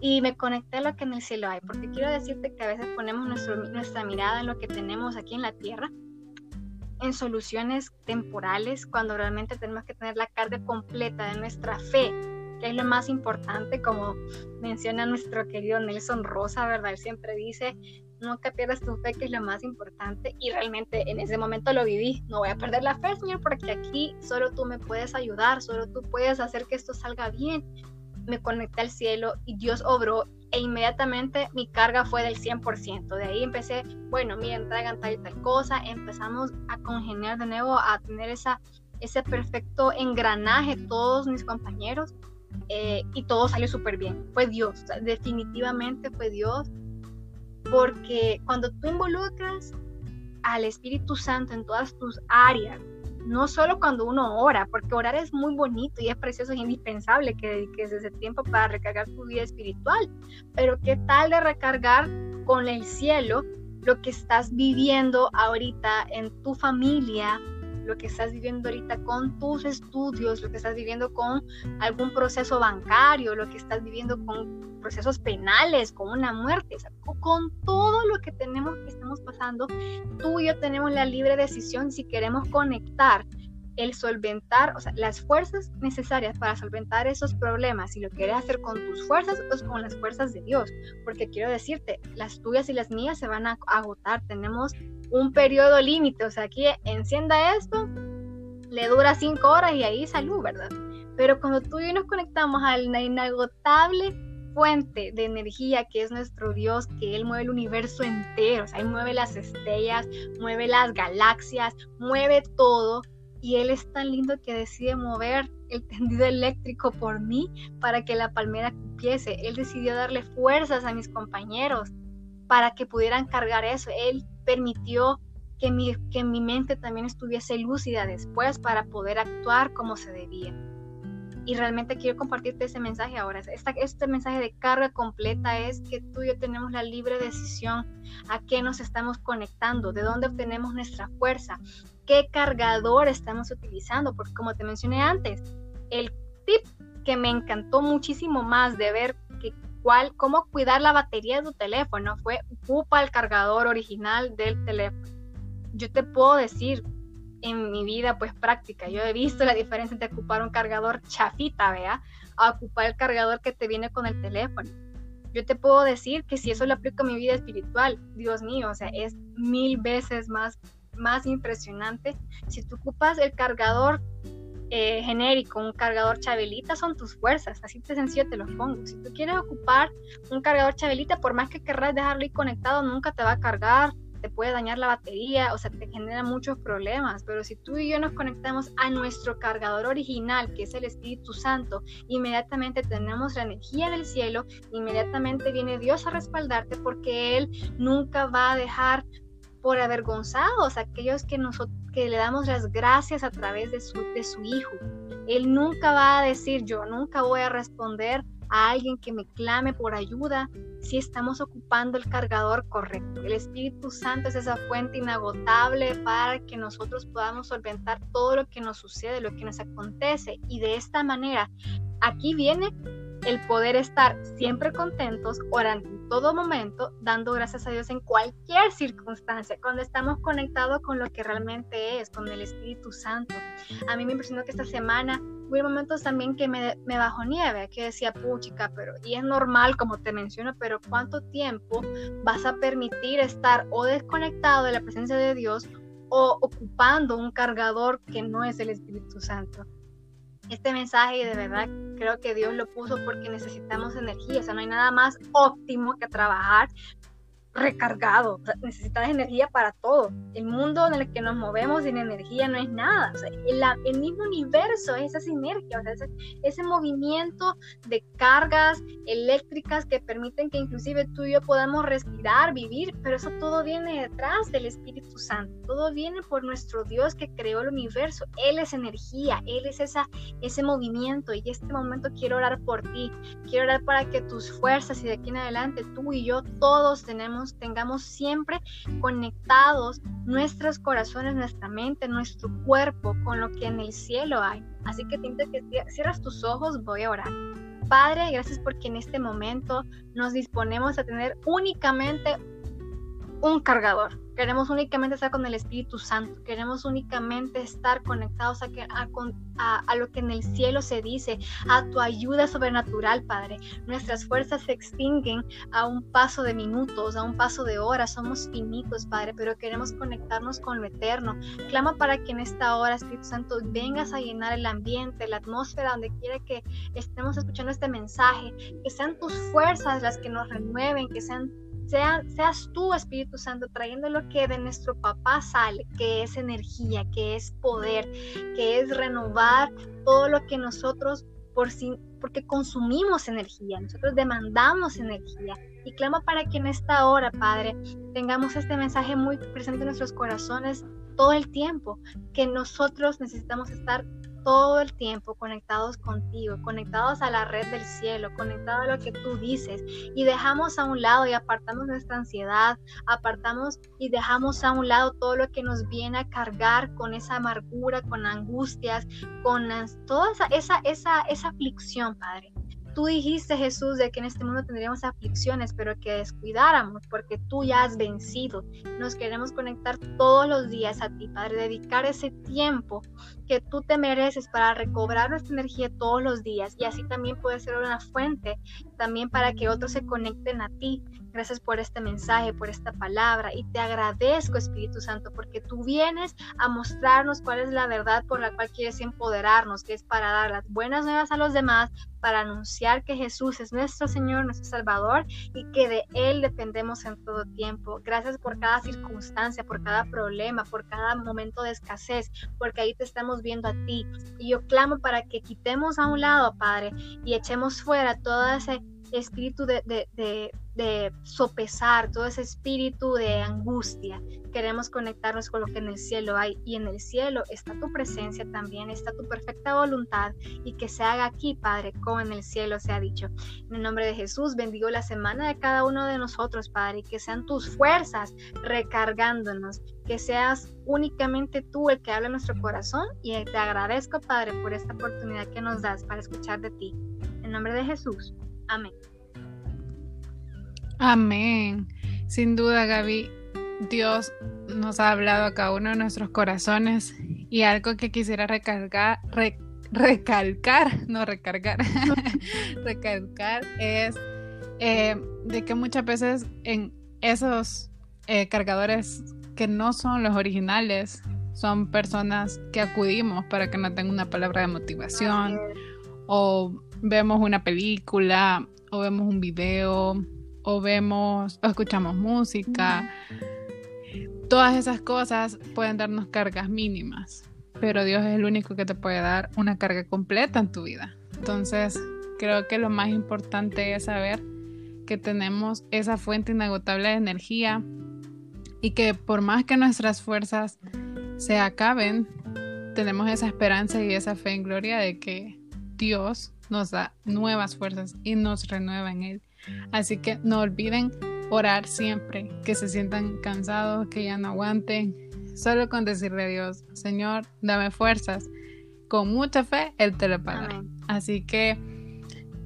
Y me conecté a lo que en el cielo hay, porque quiero decirte que a veces ponemos nuestra mirada en lo que tenemos aquí en la tierra, en soluciones temporales, cuando realmente tenemos que tener la carga completa de nuestra fe que es lo más importante, como menciona nuestro querido Nelson Rosa, ¿verdad? Él siempre dice, nunca pierdas tu fe, que es lo más importante, y realmente en ese momento lo viví. No voy a perder la fe, Señor, porque aquí solo tú me puedes ayudar, solo tú puedes hacer que esto salga bien. Me conecté al cielo y Dios obró e inmediatamente mi carga fue del 100%. De ahí empecé, bueno, miren, traigan tal y tal cosa, empezamos a congeniar de nuevo, a tener esa, ese perfecto engranaje todos mis compañeros eh, y todo salió súper bien. Fue Dios, definitivamente fue Dios, porque cuando tú involucras al Espíritu Santo en todas tus áreas, no solo cuando uno ora, porque orar es muy bonito y es precioso y indispensable que dediques ese tiempo para recargar tu vida espiritual, pero ¿qué tal de recargar con el cielo lo que estás viviendo ahorita en tu familia, lo que estás viviendo ahorita con tus estudios, lo que estás viviendo con algún proceso bancario, lo que estás viviendo con procesos penales, con una muerte, con todo lo que tenemos que estamos pasando, tú y yo tenemos la libre decisión si queremos conectar el solventar, o sea, las fuerzas necesarias para solventar esos problemas, si lo quieres hacer con tus fuerzas o con las fuerzas de Dios, porque quiero decirte, las tuyas y las mías se van a agotar, tenemos un periodo límite, o sea, aquí encienda esto, le dura cinco horas y ahí salud, ¿verdad? Pero cuando tú y yo nos conectamos a la inagotable fuente de energía que es nuestro Dios, que Él mueve el universo entero, o sea, Él mueve las estrellas, mueve las galaxias, mueve todo, y Él es tan lindo que decide mover el tendido eléctrico por mí para que la palmera cupiese. Él decidió darle fuerzas a mis compañeros para que pudieran cargar eso. Él permitió que mi, que mi mente también estuviese lúcida después para poder actuar como se debía. Y realmente quiero compartirte ese mensaje ahora. este mensaje de carga completa es que tú y yo tenemos la libre decisión a qué nos estamos conectando, de dónde obtenemos nuestra fuerza, qué cargador estamos utilizando, porque como te mencioné antes, el tip que me encantó muchísimo más de ver cuál, cómo cuidar la batería de tu teléfono fue ocupa el cargador original del teléfono. Yo te puedo decir, en mi vida pues práctica, yo he visto la diferencia entre ocupar un cargador chafita, vea, a ocupar el cargador que te viene con el teléfono. Yo te puedo decir que si eso lo aplico a mi vida espiritual, Dios mío, o sea, es mil veces más, más impresionante. Si tú ocupas el cargador eh, genérico, un cargador chabelita, son tus fuerzas, así de sencillo te lo pongo. Si tú quieres ocupar un cargador chabelita, por más que querrás dejarlo ahí conectado, nunca te va a cargar, te puede dañar la batería, o sea, te genera muchos problemas, pero si tú y yo nos conectamos a nuestro cargador original, que es el Espíritu Santo, inmediatamente tenemos la energía del cielo, inmediatamente viene Dios a respaldarte porque Él nunca va a dejar por avergonzados aquellos que, nosotros, que le damos las gracias a través de su, de su Hijo. Él nunca va a decir yo, nunca voy a responder a alguien que me clame por ayuda si estamos ocupando el cargador correcto. El Espíritu Santo es esa fuente inagotable para que nosotros podamos solventar todo lo que nos sucede, lo que nos acontece. Y de esta manera, aquí viene el poder estar siempre contentos, orando en todo momento, dando gracias a Dios en cualquier circunstancia, cuando estamos conectados con lo que realmente es, con el Espíritu Santo. A mí me impresionó que esta semana hubo momentos también que me, me bajó nieve, que decía, puchica, pero, y es normal como te menciono, pero ¿cuánto tiempo vas a permitir estar o desconectado de la presencia de Dios o ocupando un cargador que no es el Espíritu Santo? Este mensaje de verdad creo que Dios lo puso porque necesitamos energía, o sea, no hay nada más óptimo que trabajar recargado, necesitas energía para todo. El mundo en el que nos movemos sin energía no es nada. el, mismo universo es esa sinergia, o sea, ese, ese, movimiento de cargas eléctricas que permiten que inclusive tú y yo podamos respirar, vivir, pero eso todo viene detrás del Espíritu Santo. Todo viene por nuestro Dios que creó el universo. Él es energía, Él es esa, ese movimiento. Y este momento quiero orar por ti. Quiero orar para que tus fuerzas y de aquí en adelante tú y yo todos tenemos tengamos siempre conectados nuestros corazones, nuestra mente, nuestro cuerpo con lo que en el cielo hay. Así que te que cierras tus ojos, voy a orar. Padre, gracias porque en este momento nos disponemos a tener únicamente un cargador. Queremos únicamente estar con el Espíritu Santo. Queremos únicamente estar conectados a, lo que en el cielo se dice, a tu ayuda sobrenatural, Padre. Nuestras fuerzas se extinguen a un paso de minutos, a un paso de horas. Somos finitos, Padre, pero queremos conectarnos con lo eterno. Clama para que en esta hora, Espíritu Santo, vengas a llenar el ambiente, la atmósfera, donde quiera que estemos escuchando este mensaje. Que sean tus fuerzas las que nos renueven, que sean seas tú, Espíritu Santo, trayendo lo que de nuestro papá sale, que es energía, que es poder, que es renovar todo lo que nosotros por sí, porque consumimos energía, nosotros demandamos energía. Y clama para que en esta hora, Padre, tengamos este mensaje muy presente en nuestros corazones todo el tiempo, que nosotros necesitamos estar todo el tiempo conectados contigo, conectados a la red del cielo, conectados a lo que tú dices y dejamos a un lado y apartamos nuestra ansiedad, apartamos y dejamos a un lado todo lo que nos viene a cargar con esa amargura, con angustias, con toda esa, esa, esa, esa aflicción, Padre. Tú dijiste, Jesús, de que en este mundo tendríamos aflicciones, pero que descuidáramos, porque tú ya has vencido. Nos queremos conectar todos los días a ti, Padre, dedicar ese tiempo que tú te mereces para recobrar nuestra energía todos los días y así también puede ser una fuente también para que otros se conecten a ti. Gracias por este mensaje, por esta palabra y te agradezco Espíritu Santo porque tú vienes a mostrarnos cuál es la verdad por la cual quieres empoderarnos, que es para dar las buenas nuevas a los demás, para anunciar que Jesús es nuestro Señor, nuestro Salvador y que de Él dependemos en todo tiempo. Gracias por cada circunstancia, por cada problema, por cada momento de escasez, porque ahí te estamos viendo a ti. Y yo clamo para que quitemos a un lado, Padre, y echemos fuera todo ese espíritu de, de, sopesar, todo ese espíritu de angustia. Queremos conectarnos con lo que en el cielo hay y en el cielo está tu presencia también, está tu perfecta voluntad y que se haga aquí, Padre, como en el cielo se ha dicho. En el nombre de Jesús, bendigo la semana de cada uno de nosotros, Padre, y que sean tus fuerzas recargándonos, que seas únicamente tú el que habla nuestro corazón y te agradezco, Padre, por esta oportunidad que nos das para escuchar de ti. En nombre de Jesús. Amén. Amén. Sin duda, Gaby, Dios nos ha hablado a cada uno de nuestros corazones y algo que quisiera recargar, recalcar, no recargar, recalcar es eh, de que muchas veces en esos eh, cargadores que no son los originales, son personas que acudimos para que nos den una palabra de motivación o vemos una película o vemos un video o vemos o escuchamos música. Todas esas cosas pueden darnos cargas mínimas, pero Dios es el único que te puede dar una carga completa en tu vida. Entonces, creo que lo más importante es saber que tenemos esa fuente inagotable de energía y que por más que nuestras fuerzas se acaben, tenemos esa esperanza y esa fe en gloria de que Dios nos da nuevas fuerzas y nos renueva en Él. Así que no olviden orar siempre, que se sientan cansados, que ya no aguanten, solo con decirle a Dios, Señor, dame fuerzas. Con mucha fe, Él te lo paga. Así que,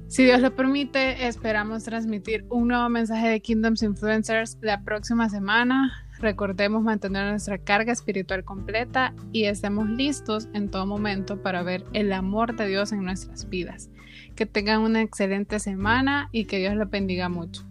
si Dios lo permite, esperamos transmitir un nuevo mensaje de Kingdoms Influencers la próxima semana. Recordemos mantener nuestra carga espiritual completa y estemos listos en todo momento para ver el amor de Dios en nuestras vidas. Que tengan una excelente semana y que Dios los bendiga mucho.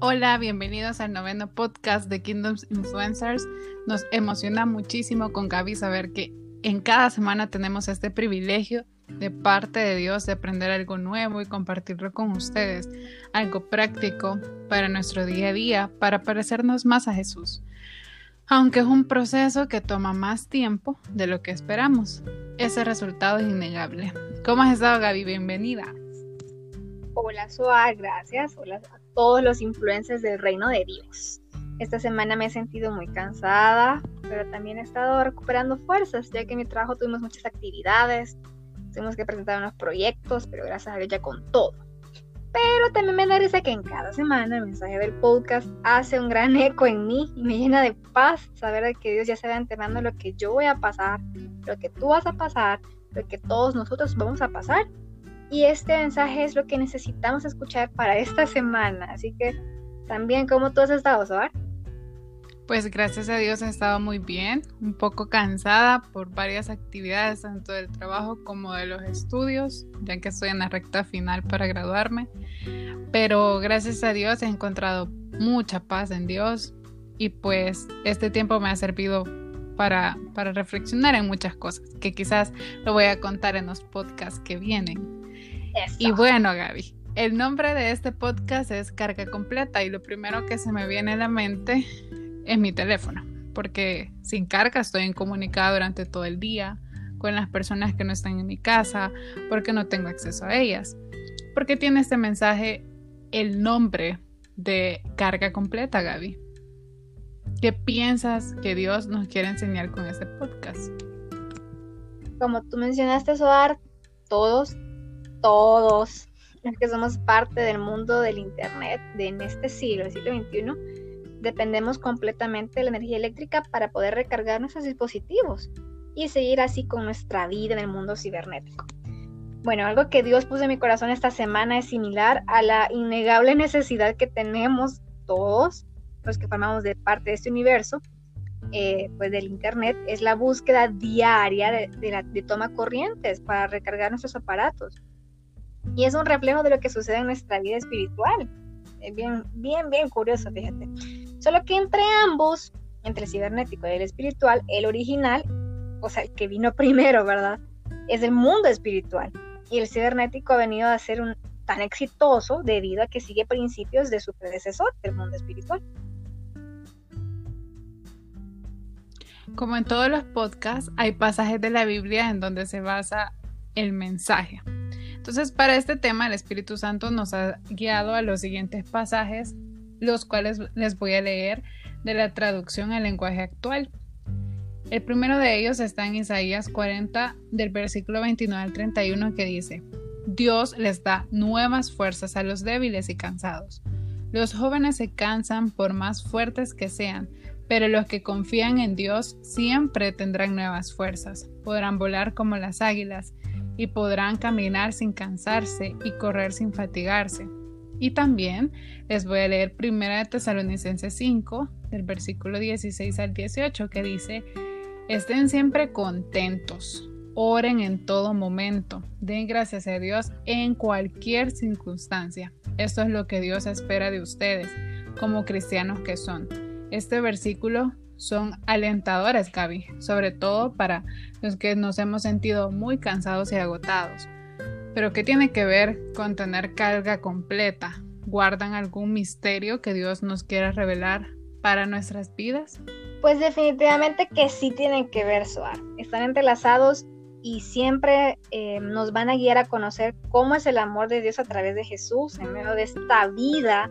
Hola, bienvenidos al noveno podcast de Kingdoms Influencers. Nos emociona muchísimo con Gaby saber que en cada semana tenemos este privilegio de parte de Dios de aprender algo nuevo y compartirlo con ustedes, algo práctico para nuestro día a día, para parecernos más a Jesús. Aunque es un proceso que toma más tiempo de lo que esperamos, ese resultado es innegable. ¿Cómo has estado, Gaby? Bienvenida. Hola, Soa, gracias. Hola a todos los influencers del reino de Dios. Esta semana me he sentido muy cansada, pero también he estado recuperando fuerzas, ya que en mi trabajo tuvimos muchas actividades, tuvimos que presentar unos proyectos, pero gracias a Dios ya con todo. Pero también me da risa que en cada semana el mensaje del podcast hace un gran eco en mí y me llena de paz saber que Dios ya se va enterando lo que yo voy a pasar, lo que tú vas a pasar, lo que todos nosotros vamos a pasar. Y este mensaje es lo que necesitamos escuchar para esta semana. Así que también, ¿cómo tú has estado, Soar? Pues gracias a Dios he estado muy bien, un poco cansada por varias actividades, tanto del trabajo como de los estudios, ya que estoy en la recta final para graduarme. Pero gracias a Dios he encontrado mucha paz en Dios y pues este tiempo me ha servido para, para reflexionar en muchas cosas, que quizás lo voy a contar en los podcasts que vienen. Y bueno, Gaby, el nombre de este podcast es Carga Completa y lo primero que se me viene a la mente es mi teléfono, porque sin carga estoy incomunicada durante todo el día con las personas que no están en mi casa, porque no tengo acceso a ellas. porque tiene este mensaje el nombre de carga completa, Gaby? ¿Qué piensas que Dios nos quiere enseñar con este podcast? Como tú mencionaste, Soar, todos, todos los que somos parte del mundo del Internet de en este siglo, el siglo XXI, dependemos completamente de la energía eléctrica para poder recargar nuestros dispositivos y seguir así con nuestra vida en el mundo cibernético. Bueno, algo que Dios puso en mi corazón esta semana es similar a la innegable necesidad que tenemos todos los que formamos de parte de este universo, eh, pues del Internet, es la búsqueda diaria de, de toma corrientes para recargar nuestros aparatos. Y es un reflejo de lo que sucede en nuestra vida espiritual. Es bien, bien, bien curioso, fíjate. Solo que entre ambos, entre el cibernético y el espiritual, el original, o sea, el que vino primero, ¿verdad? Es el mundo espiritual. Y el cibernético ha venido a ser un, tan exitoso debido a que sigue principios de su predecesor, el mundo espiritual. Como en todos los podcasts, hay pasajes de la Biblia en donde se basa el mensaje. Entonces, para este tema, el Espíritu Santo nos ha guiado a los siguientes pasajes, los cuales les voy a leer de la traducción al lenguaje actual. El primero de ellos está en Isaías 40, del versículo 29 al 31, que dice, Dios les da nuevas fuerzas a los débiles y cansados. Los jóvenes se cansan por más fuertes que sean, pero los que confían en Dios siempre tendrán nuevas fuerzas, podrán volar como las águilas y podrán caminar sin cansarse y correr sin fatigarse. Y también les voy a leer 1 de Tesalonicenses 5, del versículo 16 al 18, que dice, estén siempre contentos, oren en todo momento, den gracias a Dios en cualquier circunstancia. Esto es lo que Dios espera de ustedes, como cristianos que son este versículo son alentadores, Gaby, sobre todo para los que nos hemos sentido muy cansados y agotados. Pero ¿qué tiene que ver con tener carga completa? ¿Guardan algún misterio que Dios nos quiera revelar para nuestras vidas? Pues definitivamente que sí tienen que ver, Soar. Están entrelazados y siempre eh, nos van a guiar a conocer cómo es el amor de Dios a través de Jesús en medio de esta vida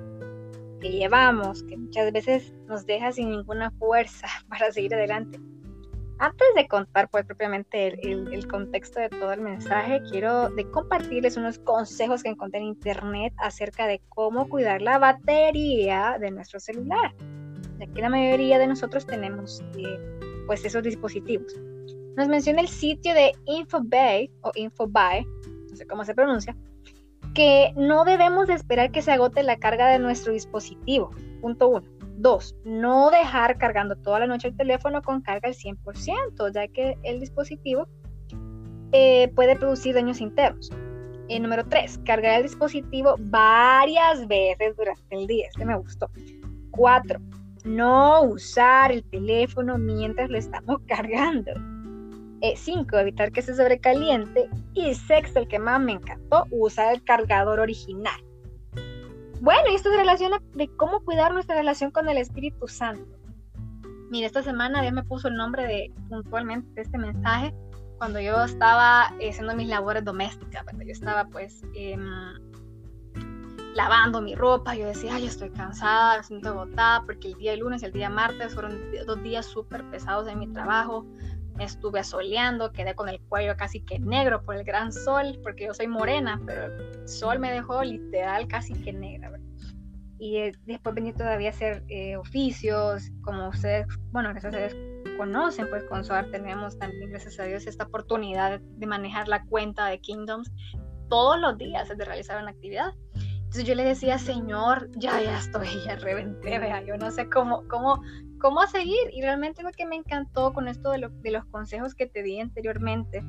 que llevamos, que muchas veces nos deja sin ninguna fuerza para seguir adelante. Antes de contar pues propiamente el, contexto de todo el mensaje, quiero de compartirles unos consejos que encontré en internet acerca de cómo cuidar la batería de nuestro celular, ya que la mayoría de nosotros tenemos eh, pues esos dispositivos. Nos menciona el sitio de Infobay o Infobay, no sé cómo se pronuncia, que no debemos esperar que se agote la carga de nuestro dispositivo. Punto uno. Dos, no dejar cargando toda la noche el teléfono con carga al 100%, ya que el dispositivo eh, puede producir daños internos. Eh, número tres, cargar el dispositivo varias veces durante el día. Este me gustó. Cuatro, no usar el teléfono mientras lo estamos cargando. 5. Eh, evitar que se sobrecaliente. Y sexto, el que más me encantó, usar el cargador original. Bueno, y esto se relaciona de cómo cuidar nuestra relación con el Espíritu Santo. Mira, esta semana Dios me puso el nombre de puntualmente de este mensaje cuando yo estaba eh, haciendo mis labores domésticas, Yo estaba pues em, lavando mi ropa, yo decía, ay, estoy cansada, me siento agotada, porque el día lunes y el día martes fueron dos días súper pesados en mi trabajo, estuve asoleando, quedé con el cuello casi que negro por el gran sol, porque yo soy morena, pero el sol me dejó literal casi que negra. Y eh, después venía todavía a hacer eh, oficios, como ustedes, bueno, gracias a Dios conocen, pues con SOAR tenemos también, gracias a Dios, esta oportunidad de manejar la cuenta de Kingdoms todos los días, de realizar una actividad. Entonces yo le decía, Señor, ya, ya estoy, ya reventé, vea, yo no sé cómo, cómo, cómo seguir. Y realmente lo que me encantó con esto de, de los consejos que te di anteriormente,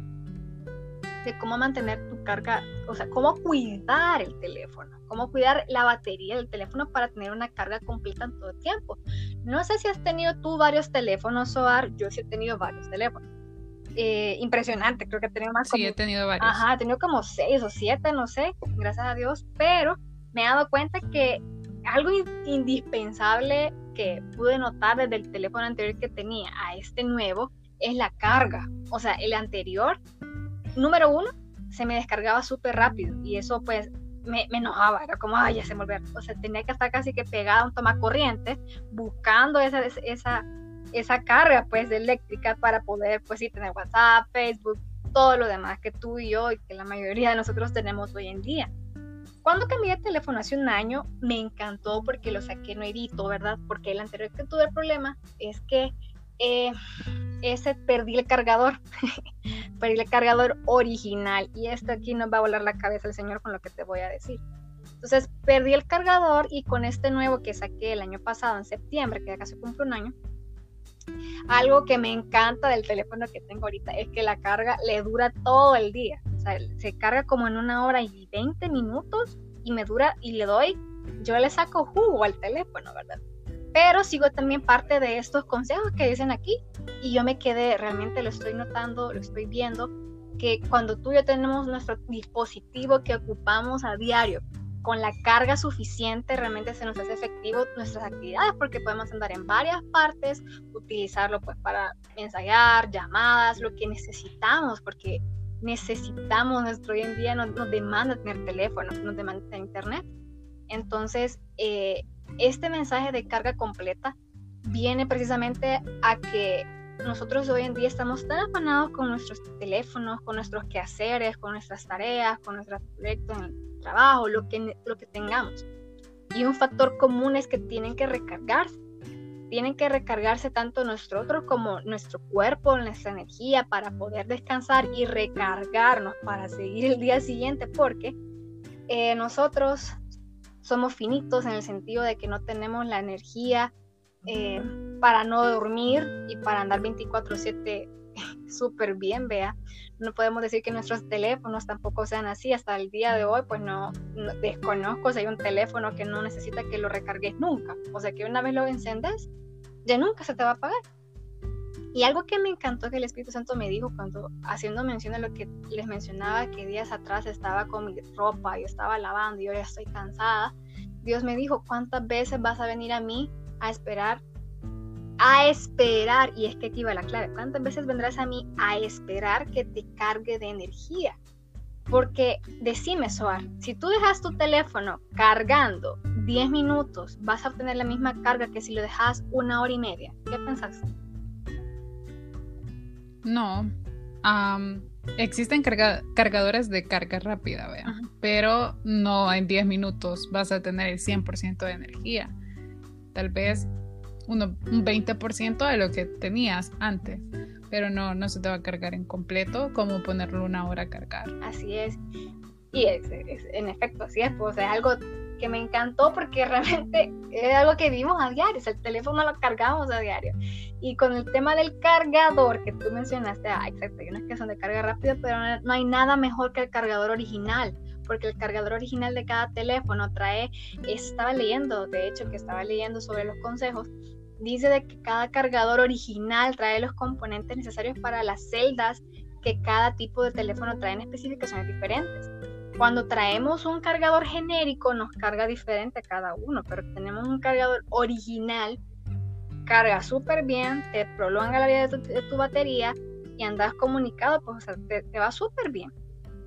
de cómo mantener tu carga, o sea, cómo cuidar el teléfono, cómo cuidar la batería del teléfono para tener una carga completa en todo el tiempo. No sé si has tenido tú varios teléfonos, Soar, yo sí he tenido varios teléfonos. Eh, impresionante, creo que he tenido más. Sí, he tenido varios. Ajá, he tenido como seis o siete, no sé, gracias a Dios, pero me he dado cuenta que algo indispensable que pude notar desde el teléfono anterior que tenía a este nuevo es la carga. O sea, el anterior, número uno, se me descargaba súper rápido y eso pues me, enojaba, era como, ay, ya se me olvidó. O sea, tenía que estar casi que pegada a un toma corriente buscando esa, esa, esa carga pues eléctrica para poder pues sí tener WhatsApp, Facebook, todo lo demás que tú y yo y que la mayoría de nosotros tenemos hoy en día. Cuando cambié de teléfono hace un año, me encantó porque lo saqué nuevito, ¿verdad? Porque el anterior que tuve el problema es que eh, ese perdí el cargador, perdí el cargador original y esto aquí nos va a volar la cabeza el señor con lo que te voy a decir. Entonces perdí el cargador y con este nuevo que saqué el año pasado, en septiembre, que casi cumple un año, algo que me encanta del teléfono que tengo ahorita es que la carga le dura todo el día se carga como en una hora y 20 minutos y me dura y le doy, yo le saco jugo al teléfono, ¿verdad? Pero sigo también parte de estos consejos que dicen aquí y yo me quedé, realmente lo estoy notando, lo estoy viendo, que cuando tú y yo tenemos nuestro dispositivo que ocupamos a diario con la carga suficiente realmente se nos hace efectivo nuestras actividades porque podemos andar en varias partes, utilizarlo pues para ensayar, llamadas, lo que necesitamos, porque necesitamos, nuestro hoy en día nos, demanda tener teléfono, nos demanda internet. Entonces, eh, este mensaje de carga completa viene precisamente a que nosotros hoy en día estamos tan afanados con nuestros teléfonos, con nuestros quehaceres, con nuestras tareas, con nuestros proyectos en el trabajo, lo que, lo que tengamos. Y un factor común es que tienen que recargarse. Tienen que recargarse tanto nosotros como nuestro cuerpo, nuestra energía para poder descansar y recargarnos para seguir el día siguiente, porque eh, nosotros somos finitos en el sentido de que no tenemos la energía eh, para no dormir y para andar 24/7 súper bien, vea. No podemos decir que nuestros teléfonos tampoco sean así. Hasta el día de hoy, pues no, desconozco si hay un teléfono que no necesita que lo recargues nunca. O sea que una vez lo encendes, ya nunca se te va a apagar. Y algo que me encantó que el Espíritu Santo me dijo cuando haciendo mención a lo que les mencionaba, que días atrás estaba con mi ropa y estaba lavando y yo ya estoy cansada, Dios me dijo, ¿cuántas veces vas a venir a mí a esperar, a esperar, y es que aquí va la clave, ¿cuántas veces vendrás a mí a esperar que te cargue de energía? Porque decime, Soar, si tú dejas tu teléfono cargando 10 minutos, vas a obtener la misma carga que si lo dejas una hora y media. ¿Qué pensás? No. existen cargadores de carga rápida, vea, pero no en 10 minutos vas a tener el 100% de energía tal vez un 20% de lo que tenías antes, pero no, no se te va a cargar en completo como ponerlo una hora a cargar. Así es. Y es, en efecto, así es, pues es algo que me encantó porque realmente es algo que vimos a diario, el teléfono lo cargamos a diario. Y con el tema del cargador que tú mencionaste, ah, exacto, hay unas que son de carga rápida, pero no hay nada mejor que el cargador original porque el cargador original de cada teléfono trae, estaba leyendo, de hecho que estaba leyendo sobre los consejos, dice de que cada cargador original trae los componentes necesarios para las celdas que cada tipo de teléfono trae en especificaciones diferentes. Cuando traemos un cargador genérico nos carga diferente a cada uno, pero tenemos un cargador original, carga súper bien, te prolonga la vida de tu, batería y andas comunicado, pues te va súper bien.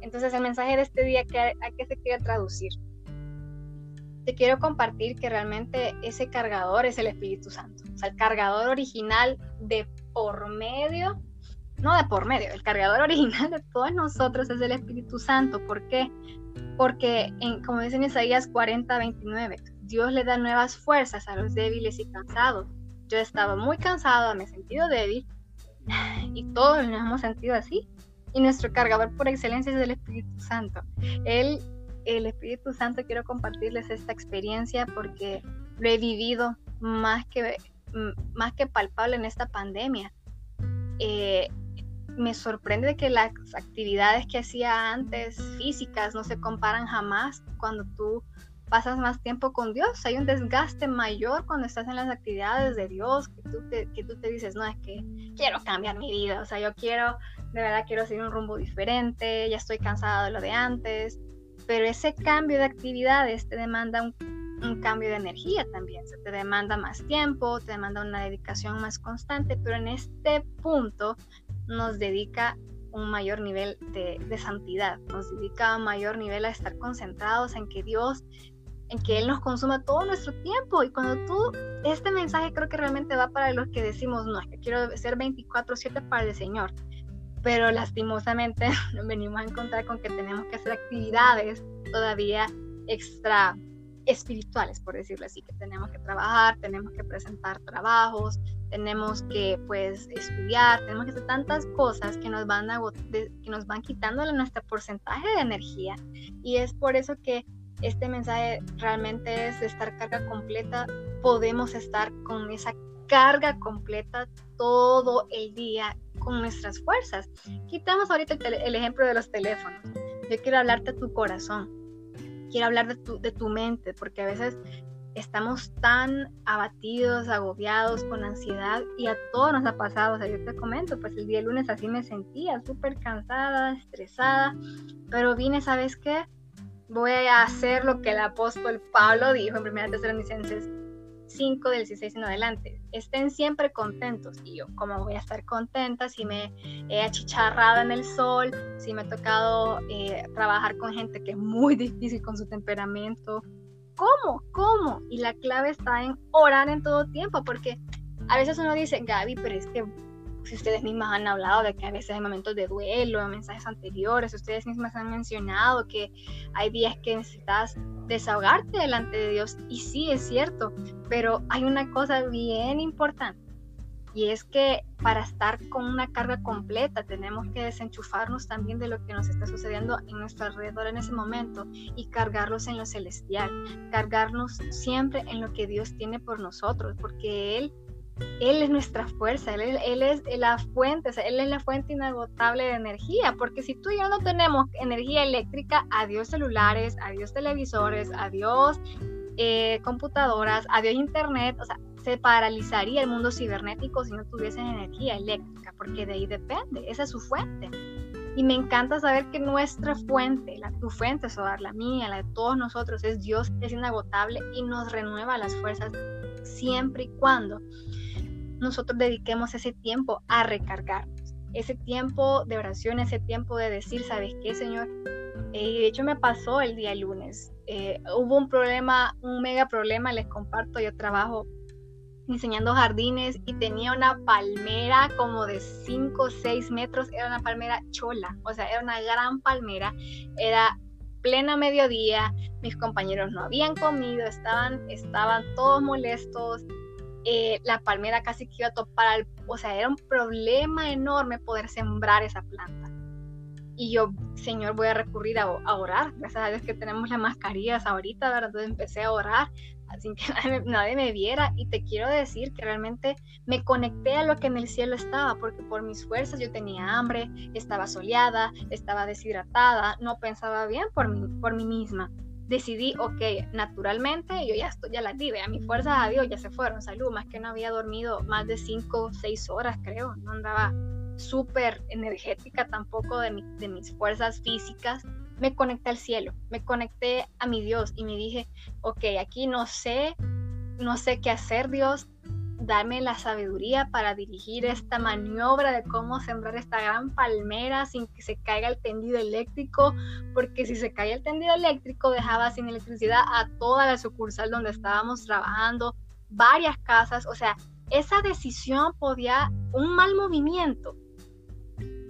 Entonces el mensaje de este día, ¿a qué se quiere traducir? Te quiero compartir que realmente ese cargador es el Espíritu Santo. O sea, el cargador original de por medio, no de por medio, el cargador original de todos nosotros es el Espíritu Santo. ¿Por qué? Porque, en, como dice en Isaías 40, 29, Dios le da nuevas fuerzas a los débiles y cansados. Yo estaba muy cansado, me he sentido débil y todos nos hemos sentido así y nuestro cargador por excelencia es el Espíritu Santo. Él, el Espíritu Santo, quiero compartirles esta experiencia porque lo he vivido más que, más que palpable en esta pandemia. Eh, me sorprende que las actividades que hacía antes físicas no se comparan jamás cuando tú pasas más tiempo con Dios. Hay un desgaste mayor cuando estás en las actividades de Dios, que tú te, que tú te dices, no, es que quiero cambiar mi vida, o sea, yo quiero de verdad quiero seguir un rumbo diferente, ya estoy cansada de lo de antes, pero ese cambio de actividades te demanda un, cambio de energía también, se te demanda más tiempo, te demanda una dedicación más constante, pero en este punto nos dedica un mayor nivel de, de, santidad, nos dedica un mayor nivel a estar concentrados en que Dios, en que Él nos consuma todo nuestro tiempo. Y cuando tú, este mensaje creo que realmente va para los que decimos, no, es que quiero ser 24/7 para el Señor pero lastimosamente nos venimos a encontrar con que tenemos que hacer actividades todavía extra espirituales, por decirlo así, que tenemos que trabajar, tenemos que presentar trabajos, tenemos que pues estudiar, tenemos que hacer tantas cosas que nos van a, que nos van quitando nuestro porcentaje de energía. Y es por eso que este mensaje realmente es de estar carga completa, podemos estar con esa carga completa todo el día con nuestras fuerzas. Quitamos ahorita el, ejemplo de los teléfonos. Yo quiero hablarte a tu corazón. Quiero hablar de tu, de tu mente, porque a veces estamos tan abatidos, agobiados, con ansiedad y a todos nos ha pasado. O sea, yo te comento, pues el día lunes así me sentía, súper cansada, estresada, pero vine, ¿sabes qué? voy a hacer lo que el apóstol Pablo dijo en 1 Tesalonicenses 5 del 16 en adelante. Estén siempre contentos. Y yo, ¿cómo voy a estar contenta si me he achicharrado en el sol, si me ha tocado eh, trabajar con gente que es muy difícil con su temperamento? ¿Cómo? ¿Cómo? Y la clave está en orar en todo tiempo, porque a veces uno dice, Gaby, pero es que si ustedes mismas han hablado de que a veces hay momentos de duelo, en mensajes anteriores, ustedes mismas han mencionado que hay días que necesitas desahogarte delante de Dios y sí es cierto, pero hay una cosa bien importante y es que para estar con una carga completa tenemos que desenchufarnos también de lo que nos está sucediendo en nuestro alrededor en ese momento y cargarlos en lo celestial, cargarnos siempre en lo que Dios tiene por nosotros, porque Él él es nuestra fuerza, él, es la fuente, Él es la fuente inagotable de energía, porque si tú y yo no tenemos energía eléctrica, adiós celulares, adiós televisores, adiós eh, computadoras, adiós internet, o sea, se paralizaría el mundo cibernético si no tuviesen energía eléctrica, porque de ahí depende, esa es su fuente. Y me encanta saber que nuestra fuente, la, tu fuente, Sodar, la mía, la de todos nosotros, es Dios, es inagotable y nos renueva las fuerzas siempre y cuando nosotros dediquemos ese tiempo a recargarnos, ese tiempo de oración, ese tiempo de decir, ¿sabes qué, Señor? Eh, de hecho me pasó el día lunes. Eh, hubo un problema, un mega problema, les comparto, yo trabajo diseñando jardines y tenía una palmera como de 5 o 6 metros, era una palmera chola, o sea, era una gran palmera, era plena mediodía, mis compañeros no habían comido, estaban, estaban todos molestos, eh, la palmera casi que iba a topar al, o sea, era un problema enorme poder sembrar esa planta. Y yo, Señor, voy a recurrir a, orar. Gracias a Dios que tenemos las mascarillas ahorita, ¿verdad? Entonces empecé a orar sin que nadie me, viera. Y te quiero decir que realmente me conecté a lo que en el cielo estaba, porque por mis fuerzas yo tenía hambre, estaba soleada, estaba deshidratada, no pensaba bien por mí, por mí misma decidí, ok, naturalmente yo ya, estoy, ya las di, a mis fuerzas a Dios ya se fueron, salud, más que no había dormido más de 5 o 6 horas, creo, no andaba súper energética tampoco de, de mis fuerzas físicas. Me conecté al cielo, me conecté a mi Dios y me dije, ok, aquí no sé, no sé qué hacer, Dios, dame la sabiduría para dirigir esta maniobra de cómo sembrar esta gran palmera sin que se caiga el tendido eléctrico, porque si se caía el tendido eléctrico dejaba sin electricidad a toda la sucursal donde estábamos trabajando, varias casas, o sea, esa decisión podía, un mal movimiento,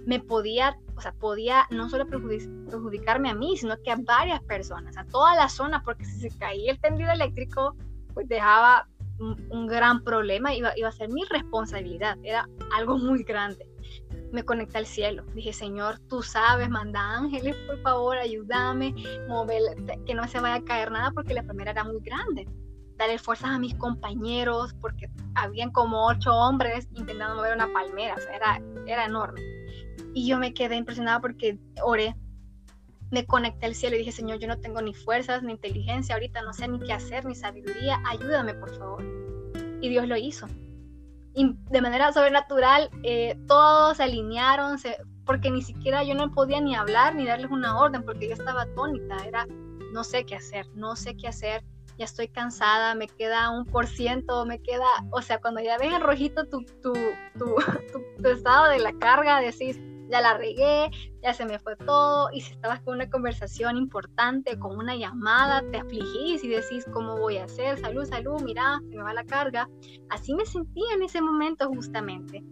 me podía, o sea, podía no solo perjudicarme a mí, sino que a varias personas, a toda la zona, porque si se caía el tendido eléctrico, pues dejaba un, gran problema, iba, iba, a ser mi responsabilidad, era algo muy grande. Me conecté al cielo, dije, Señor, tú sabes, manda ángeles, por favor, ayúdame, mover, que no se vaya a caer nada porque la primera era muy grande. Darle fuerzas a mis compañeros, porque habían como ocho hombres intentando mover una palmera, era, era enorme. Y yo me quedé impresionada porque oré, me conecté al cielo y dije, Señor, yo no tengo ni fuerzas, ni inteligencia, ahorita no sé ni qué hacer, ni sabiduría, ayúdame por favor. Y Dios lo hizo. Y de manera sobrenatural, eh, todos se alinearon, porque ni siquiera yo no podía ni hablar ni darles una orden, porque yo estaba atónita, era, no sé qué hacer, no sé qué hacer, ya estoy cansada, me queda un por ciento, me queda, o sea, cuando ya ves en rojito tu, tu, tu, tu estado de la carga, decís, ya la regué, ya se me fue todo, y si estabas con una conversación importante, con una llamada, te afligís y decís, ¿cómo voy a hacer? Salud, salud, mira, se me va la carga. Así me sentía en ese momento justamente.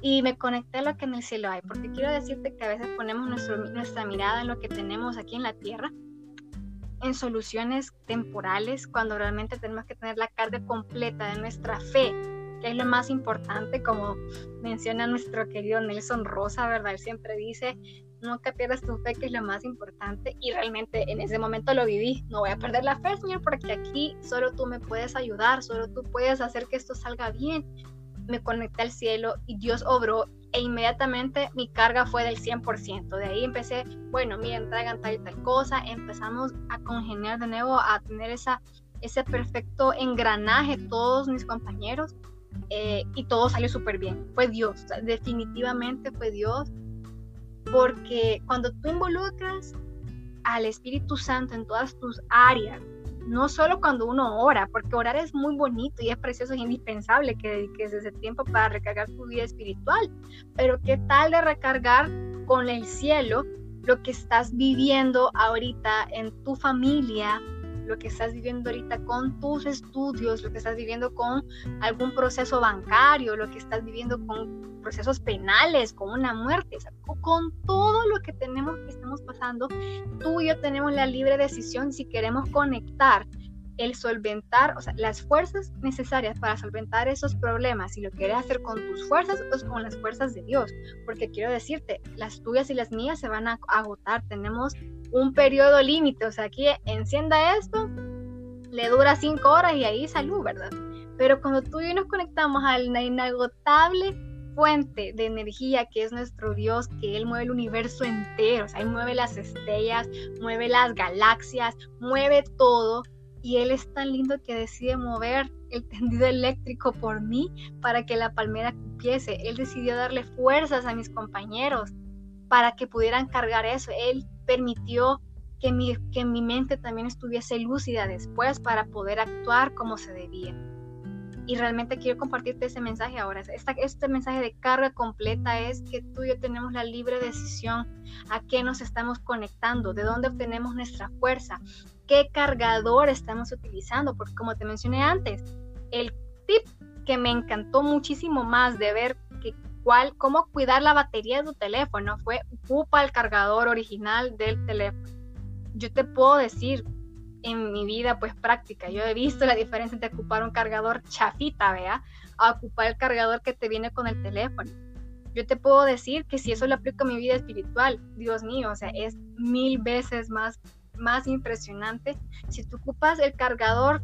Y me conecté a lo que en el cielo hay, porque quiero decirte que a veces ponemos nuestra mirada en lo que tenemos aquí en la tierra, en soluciones temporales, cuando realmente tenemos que tener la carga completa de nuestra fe que es lo más importante, como menciona nuestro querido Nelson Rosa, ¿verdad? Él siempre dice, nunca pierdas tu fe, que es lo más importante, y realmente en ese momento lo viví, no voy a perder la fe, Señor, porque aquí solo tú me puedes ayudar, solo tú puedes hacer que esto salga bien. Me conecté al cielo y Dios obró e inmediatamente mi carga fue del 100%. De ahí empecé, bueno, miren, traigan tal y tal cosa, empezamos a congeniar de nuevo, a tener esa, ese perfecto engranaje todos mis compañeros eh, y todo salió súper bien. Fue Dios, definitivamente fue Dios, porque cuando tú involucras al Espíritu Santo en todas tus áreas, no solo cuando uno ora, porque orar es muy bonito y es precioso, es indispensable que dediques ese tiempo para recargar tu vida espiritual, pero ¿qué tal de recargar con el cielo lo que estás viviendo ahorita en tu familia, lo que estás viviendo ahorita con tus estudios, lo que estás viviendo con algún proceso bancario, lo que estás viviendo con procesos penales, con una muerte, con todo lo que tenemos que estamos pasando, tú y yo tenemos la libre decisión si queremos conectar el solventar, o sea, las fuerzas necesarias para solventar esos problemas, si lo quieres hacer con tus fuerzas o con las fuerzas de Dios, porque quiero decirte, las tuyas y las mías se van a agotar, tenemos un periodo límite, o sea, aquí encienda esto, le dura cinco horas y ahí salud, ¿verdad? Pero cuando tú y yo nos conectamos a la inagotable fuente de energía que es nuestro Dios, que Él mueve el universo entero, o sea, Él mueve las estrellas, mueve las galaxias, mueve todo, y Él es tan lindo que decide mover el tendido eléctrico por mí para que la palmera cupiese. Él decidió darle fuerzas a mis compañeros para que pudieran cargar eso. Él permitió que mi, que mi mente también estuviese lúcida después para poder actuar como se debía. Y realmente quiero compartirte ese mensaje ahora. Este mensaje de carga completa es que tú y yo tenemos la libre decisión a qué nos estamos conectando, de dónde obtenemos nuestra fuerza, qué cargador estamos utilizando, porque como te mencioné antes, el tip que me encantó muchísimo más de ver que cuál, cómo cuidar la batería de tu teléfono fue ocupa el cargador original del teléfono. Yo te puedo decir en mi vida pues práctica, yo he visto la diferencia entre ocupar un cargador chafita, vea, a ocupar el cargador que te viene con el teléfono. Yo te puedo decir que si eso lo aplico a mi vida espiritual, Dios mío, o sea, es mil veces más, más impresionante. Si tú ocupas el cargador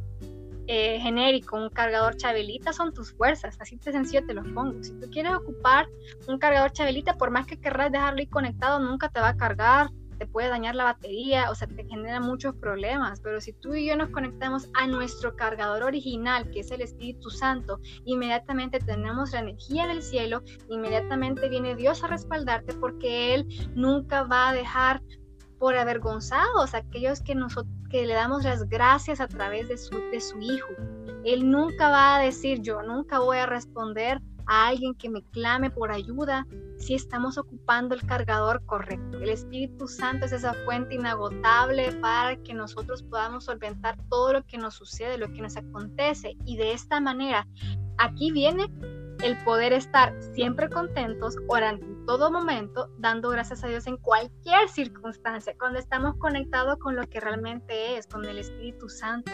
eh, genérico, un cargador chabelita, son tus fuerzas. Así de sencillo te lo pongo. Si tú quieres ocupar un cargador chabelita, por más que querrás dejarlo ahí conectado, nunca te va a cargar, te puede dañar la batería, o sea, te genera muchos problemas. Pero si tú y yo nos conectamos a nuestro cargador original, que es el Espíritu Santo, inmediatamente tenemos la energía del cielo, inmediatamente viene Dios a respaldarte porque Él nunca va a dejar por avergonzados aquellos que nosotros que le damos las gracias a través de su, de su Hijo. Él nunca va a decir, yo nunca voy a responder a alguien que me clame por ayuda si estamos ocupando el cargador correcto. El Espíritu Santo es esa fuente inagotable para que nosotros podamos solventar todo lo que nos sucede, lo que nos acontece. Y de esta manera, aquí viene el poder estar siempre contentos, orando en todo momento, dando gracias a Dios en cualquier circunstancia, cuando estamos conectados con lo que realmente es, con el Espíritu Santo.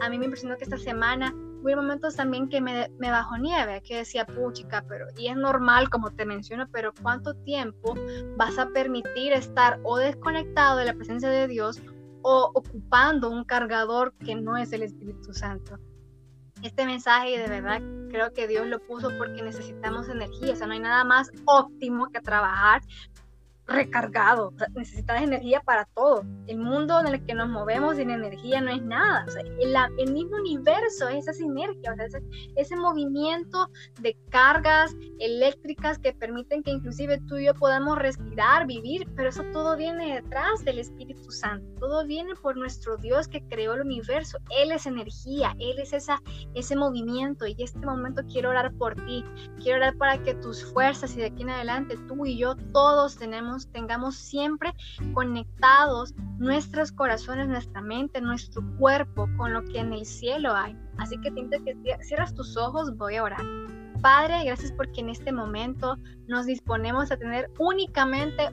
A mí me impresionó que esta semana hubo momentos también que me, me nieve, que decía, puchica, pero, y es normal como te menciono, pero ¿cuánto tiempo vas a permitir estar o desconectado de la presencia de Dios o ocupando un cargador que no es el Espíritu Santo? Este mensaje de verdad creo que Dios lo puso porque necesitamos energía, o sea, no hay nada más óptimo que trabajar recargado, necesitas energía para todo. El mundo en el que nos movemos sin energía no es nada. el, mismo universo es esa sinergia, ese, movimiento de cargas eléctricas que permiten que inclusive tú y yo podamos respirar, vivir, pero eso todo viene detrás del Espíritu Santo. Todo viene por nuestro Dios que creó el universo. Él es energía, Él es esa, ese movimiento. Y este momento quiero orar por ti. Quiero orar para que tus fuerzas y de aquí en adelante tú y yo todos tenemos tengamos siempre conectados nuestros corazones, nuestra mente, nuestro cuerpo con lo que en el cielo hay. Así que te que cierras tus ojos, voy a orar. Padre, gracias porque en este momento nos disponemos a tener únicamente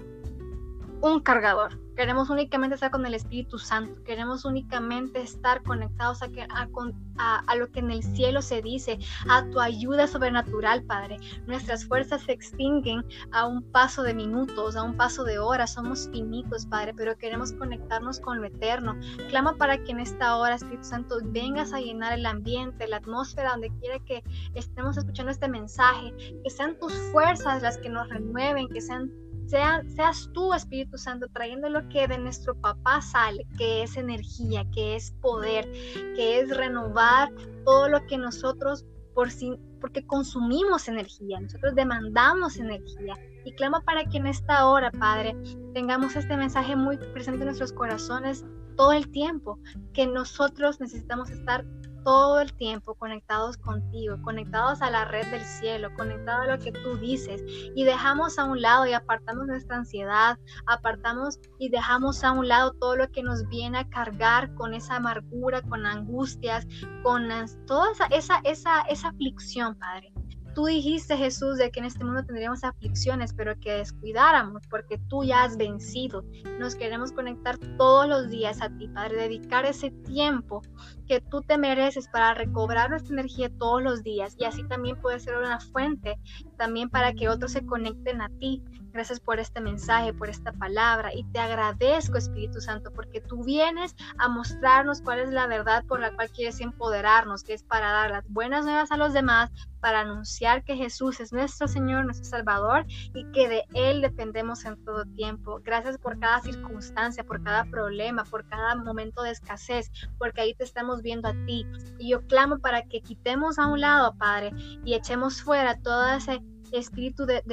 un cargador. Queremos únicamente estar con el Espíritu Santo. Queremos únicamente estar conectados a, lo que en el cielo se dice, a tu ayuda sobrenatural, Padre. Nuestras fuerzas se extinguen a un paso de minutos, a un paso de horas. Somos finitos, Padre, pero queremos conectarnos con lo eterno. Clama para que en esta hora, Espíritu Santo, vengas a llenar el ambiente, la atmósfera, donde quiera que estemos escuchando este mensaje. Que sean tus fuerzas las que nos renueven, que sean seas tú, Espíritu Santo, trayendo lo que de nuestro papá sale, que es energía, que es poder, que es renovar todo lo que nosotros por si, porque consumimos energía, nosotros demandamos energía. Y clamo para que en esta hora, Padre, tengamos este mensaje muy presente en nuestros corazones todo el tiempo, que nosotros necesitamos estar todo el tiempo conectados contigo, conectados a la red del cielo, conectados a lo que tú dices y dejamos a un lado y apartamos nuestra ansiedad, apartamos y dejamos a un lado todo lo que nos viene a cargar con esa amargura, con angustias, con toda esa, esa, esa, esa aflicción, Padre. Tú dijiste, Jesús, de que en este mundo tendríamos aflicciones, pero que descuidáramos, porque tú ya has vencido. Nos queremos conectar todos los días a ti, Padre, dedicar ese tiempo que tú te mereces para recobrar nuestra energía todos los días y así también puede ser una fuente también para que otros se conecten a ti. Gracias por este mensaje, por esta palabra y te agradezco Espíritu Santo porque tú vienes a mostrarnos cuál es la verdad por la cual quieres empoderarnos, que es para dar las buenas nuevas a los demás, para anunciar que Jesús es nuestro Señor, nuestro Salvador y que de Él dependemos en todo tiempo. Gracias por cada circunstancia, por cada problema, por cada momento de escasez, porque ahí te estamos viendo a ti. Y yo clamo para que quitemos a un lado, Padre, y echemos fuera todo ese espíritu de,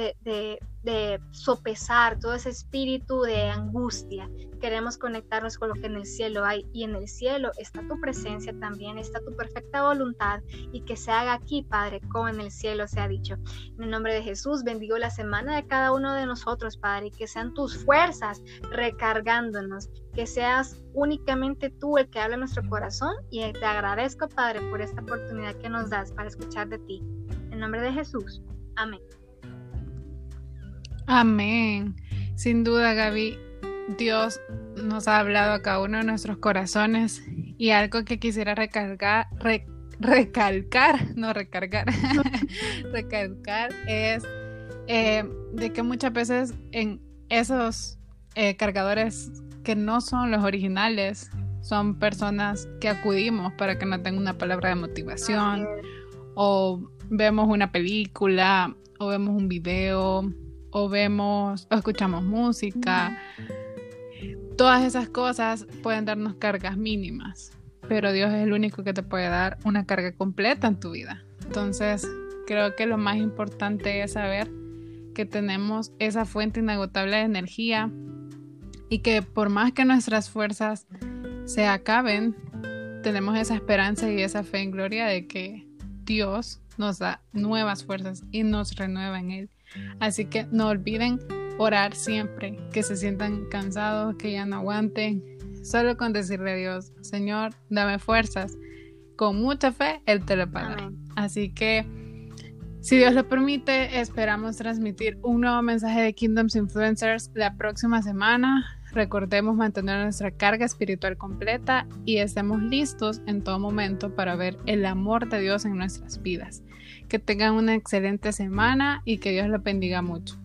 de sopesar, todo ese espíritu de angustia. Queremos conectarnos con lo que en el cielo hay y en el cielo está tu presencia también, está tu perfecta voluntad y que se haga aquí, Padre, como en el cielo se ha dicho. En el nombre de Jesús, bendigo la semana de cada uno de nosotros, Padre, y que sean tus fuerzas recargándonos, que seas únicamente tú el que habla en nuestro corazón y te agradezco, Padre, por esta oportunidad que nos das para escuchar de ti. En nombre de Jesús. Amén. Amén. Sin duda, Gaby, Dios nos ha hablado a cada uno de nuestros corazones y algo que quisiera recargar, recalcar, no recargar, recalcar es eh, de que muchas veces en esos eh, cargadores que no son los originales, son personas que acudimos para que nos den una palabra de motivación o vemos una película o vemos un video o vemos o escuchamos música. Todas esas cosas pueden darnos cargas mínimas, pero Dios es el único que te puede dar una carga completa en tu vida. Entonces, creo que lo más importante es saber que tenemos esa fuente inagotable de energía y que por más que nuestras fuerzas se acaben, tenemos esa esperanza y esa fe en gloria de que Dios nos da nuevas fuerzas y nos renueva en Él. Así que no olviden orar siempre, que se sientan cansados, que ya no aguanten. Solo con decirle a Dios, Señor, dame fuerzas. Con mucha fe, Él te lo pagará. Así que, si Dios lo permite, esperamos transmitir un nuevo mensaje de Kingdoms Influencers la próxima semana. Recordemos mantener nuestra carga espiritual completa y estemos listos en todo momento para ver el amor de Dios en nuestras vidas. Que tengan una excelente semana y que Dios los bendiga mucho.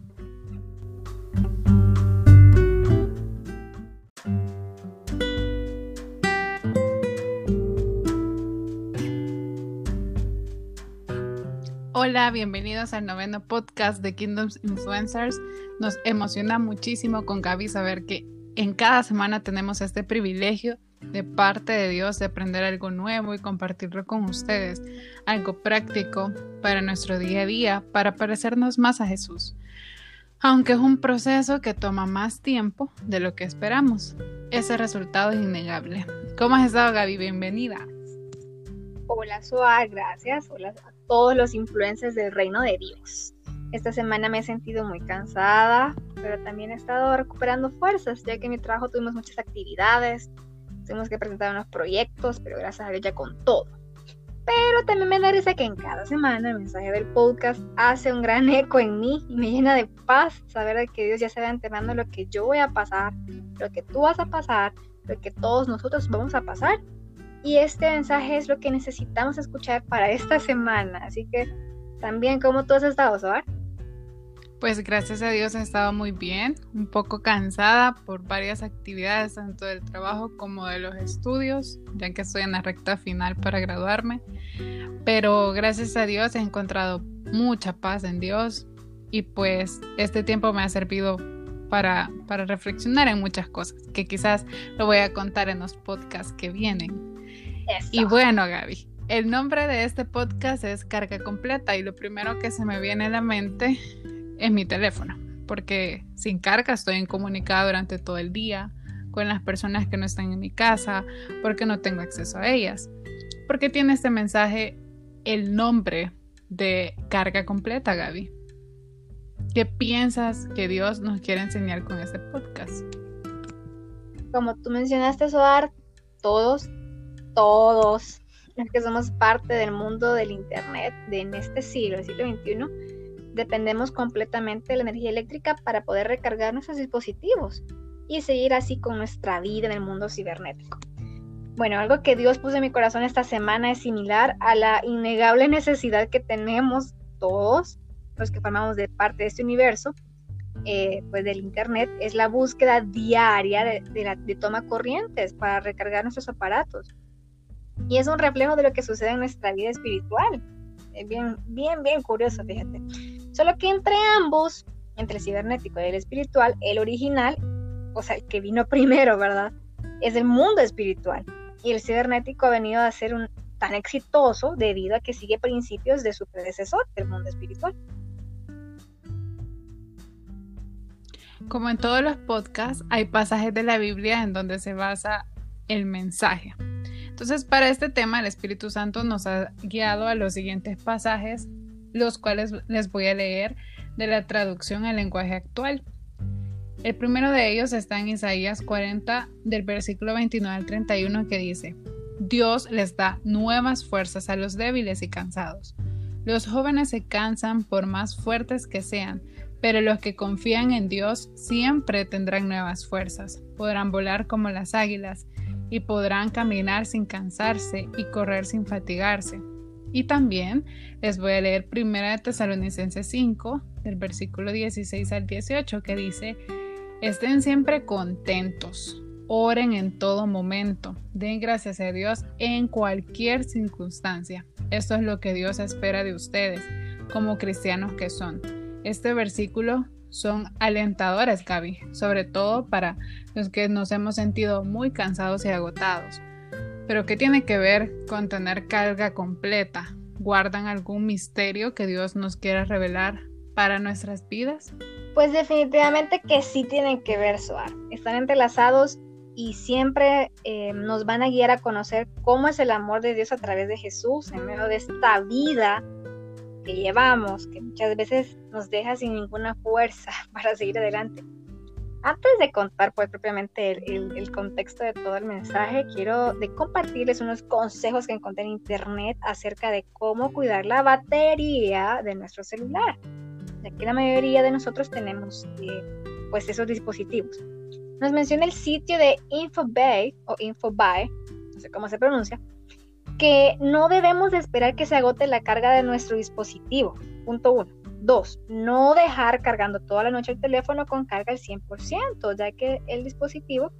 Hola, bienvenidos al noveno podcast de Kingdoms Influencers. Nos emociona muchísimo con Gaby saber que en cada semana tenemos este privilegio de parte de Dios de aprender algo nuevo y compartirlo con ustedes, algo práctico para nuestro día a día, para parecernos más a Jesús. Aunque es un proceso que toma más tiempo de lo que esperamos, ese resultado es innegable. ¿Cómo has estado, Gaby? Bienvenida. Hola, Soa, gracias. Hola a todos los influencers del reino de Dios. Esta semana me he sentido muy cansada, pero también he estado recuperando fuerzas, ya que en mi trabajo tuvimos muchas actividades, Tuvimos que presentar unos proyectos, pero gracias a Dios ya con todo. Pero también me da risa que en cada semana el mensaje del podcast hace un gran eco en mí y me llena de paz saber que Dios ya se va enterando lo que yo voy a pasar, lo que tú vas a pasar, lo que todos nosotros vamos a pasar. Y este mensaje es lo que necesitamos escuchar para esta semana. Así que también, ¿cómo tú has estado, Soar? Pues gracias a Dios he estado muy bien, un poco cansada por varias actividades, tanto del trabajo como de los estudios, ya que estoy en la recta final para graduarme. Pero gracias a Dios he encontrado mucha paz en Dios y pues este tiempo me ha servido para, para reflexionar en muchas cosas, que quizás lo voy a contar en los podcasts que vienen. Y bueno, Gaby, el nombre de este podcast es Carga Completa y lo primero que se me viene a la mente es mi teléfono, porque sin carga estoy incomunicada durante todo el día con las personas que no están en mi casa, porque no tengo acceso a ellas. porque tiene este mensaje el nombre de Carga Completa, Gaby? ¿Qué piensas que Dios nos quiere enseñar con este podcast? Como tú mencionaste, Soar, todos, todos los que somos parte del mundo del Internet de en este siglo, el siglo XXI, dependemos completamente de la energía eléctrica para poder recargar nuestros dispositivos y seguir así con nuestra vida en el mundo cibernético. Bueno, algo que Dios puso en mi corazón esta semana es similar a la innegable necesidad que tenemos todos los que formamos de parte de este universo, eh, pues del Internet, es la búsqueda diaria de, de toma corrientes para recargar nuestros aparatos. Y es un reflejo de lo que sucede en nuestra vida espiritual. Es bien, bien, bien curioso, fíjate. Solo que entre ambos, entre el cibernético y el espiritual, el original, o sea, el que vino primero, ¿verdad? Es el mundo espiritual. Y el cibernético ha venido a ser un, tan exitoso debido a que sigue principios de su predecesor, el mundo espiritual. Como en todos los podcasts, hay pasajes de la Biblia en donde se basa el mensaje. Entonces, para este tema, el Espíritu Santo nos ha guiado a los siguientes pasajes, los cuales les voy a leer de la traducción al lenguaje actual. El primero de ellos está en Isaías 40, del versículo 29 al 31, que dice, Dios les da nuevas fuerzas a los débiles y cansados. Los jóvenes se cansan por más fuertes que sean, pero los que confían en Dios siempre tendrán nuevas fuerzas, podrán volar como las águilas y podrán caminar sin cansarse y correr sin fatigarse. Y también les voy a leer 1 de Tesalonicenses 5, del versículo 16 al 18, que dice, estén siempre contentos, oren en todo momento, den gracias a Dios en cualquier circunstancia. Esto es lo que Dios espera de ustedes, como cristianos que son este versículo son alentadores, Gaby, sobre todo para los que nos hemos sentido muy cansados y agotados. Pero ¿qué tiene que ver con tener carga completa? ¿Guardan algún misterio que Dios nos quiera revelar para nuestras vidas? Pues definitivamente que sí tienen que ver, Soar. Están entrelazados y siempre eh, nos van a guiar a conocer cómo es el amor de Dios a través de Jesús en medio de esta vida que llevamos, que muchas veces nos deja sin ninguna fuerza para seguir adelante. Antes de contar pues propiamente el, contexto de todo el mensaje, quiero de compartirles unos consejos que encontré en internet acerca de cómo cuidar la batería de nuestro celular, ya que la mayoría de nosotros tenemos eh, pues esos dispositivos. Nos menciona el sitio de InfoBay o InfoBay, no sé cómo se pronuncia, que no debemos esperar que se agote la carga de nuestro dispositivo. Punto uno. Dos, no dejar cargando toda la noche el teléfono con carga al 100%, ya que el dispositivo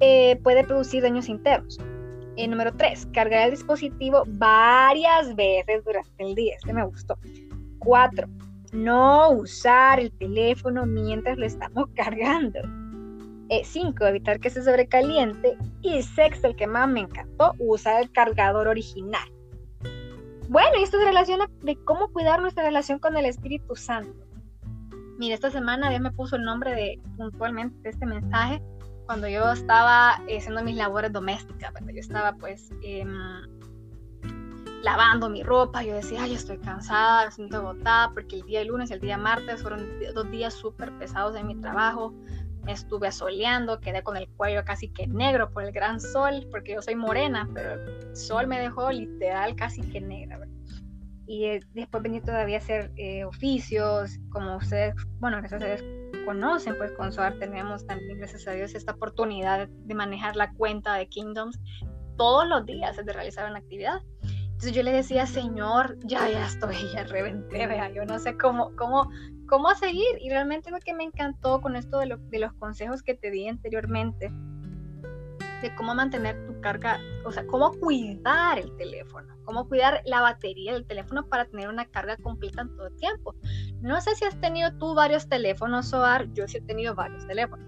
eh, puede producir daños internos. Eh, número tres, cargar el dispositivo varias veces durante el día. Este me gustó. Cuatro, no usar el teléfono mientras lo estamos cargando. 5. Eh, evitar que se sobrecaliente. Y sexto, el que más me encantó, usar el cargador original. Bueno, y esto se relaciona de cómo cuidar nuestra relación con el Espíritu Santo. Mira, esta semana Dios me puso el nombre de puntualmente de este mensaje cuando yo estaba eh, haciendo mis labores domésticas, cuando yo estaba pues em, lavando mi ropa, yo decía, ay, estoy cansada, me siento agotada, porque el día lunes y el día martes fueron dos días súper pesados en mi trabajo, estuve asoleando, quedé con el cuello casi que negro por el gran sol, porque yo soy morena, pero el sol me dejó literal casi que negra. Y eh, después vení todavía a hacer eh, oficios, como ustedes, bueno, gracias a Dios conocen, pues con SOAR tenemos también, gracias a Dios, esta oportunidad de manejar la cuenta de Kingdoms todos los días, de realizar una actividad. Entonces yo le decía, Señor, ya, ya estoy, ya reventé, vea, yo no sé cómo, cómo, cómo seguir. Y realmente lo que me encantó con esto de, de los consejos que te di anteriormente, de cómo mantener tu carga, o sea, cómo cuidar el teléfono, cómo cuidar la batería del teléfono para tener una carga completa en todo el tiempo. No sé si has tenido tú varios teléfonos, Soar, yo sí he tenido varios teléfonos.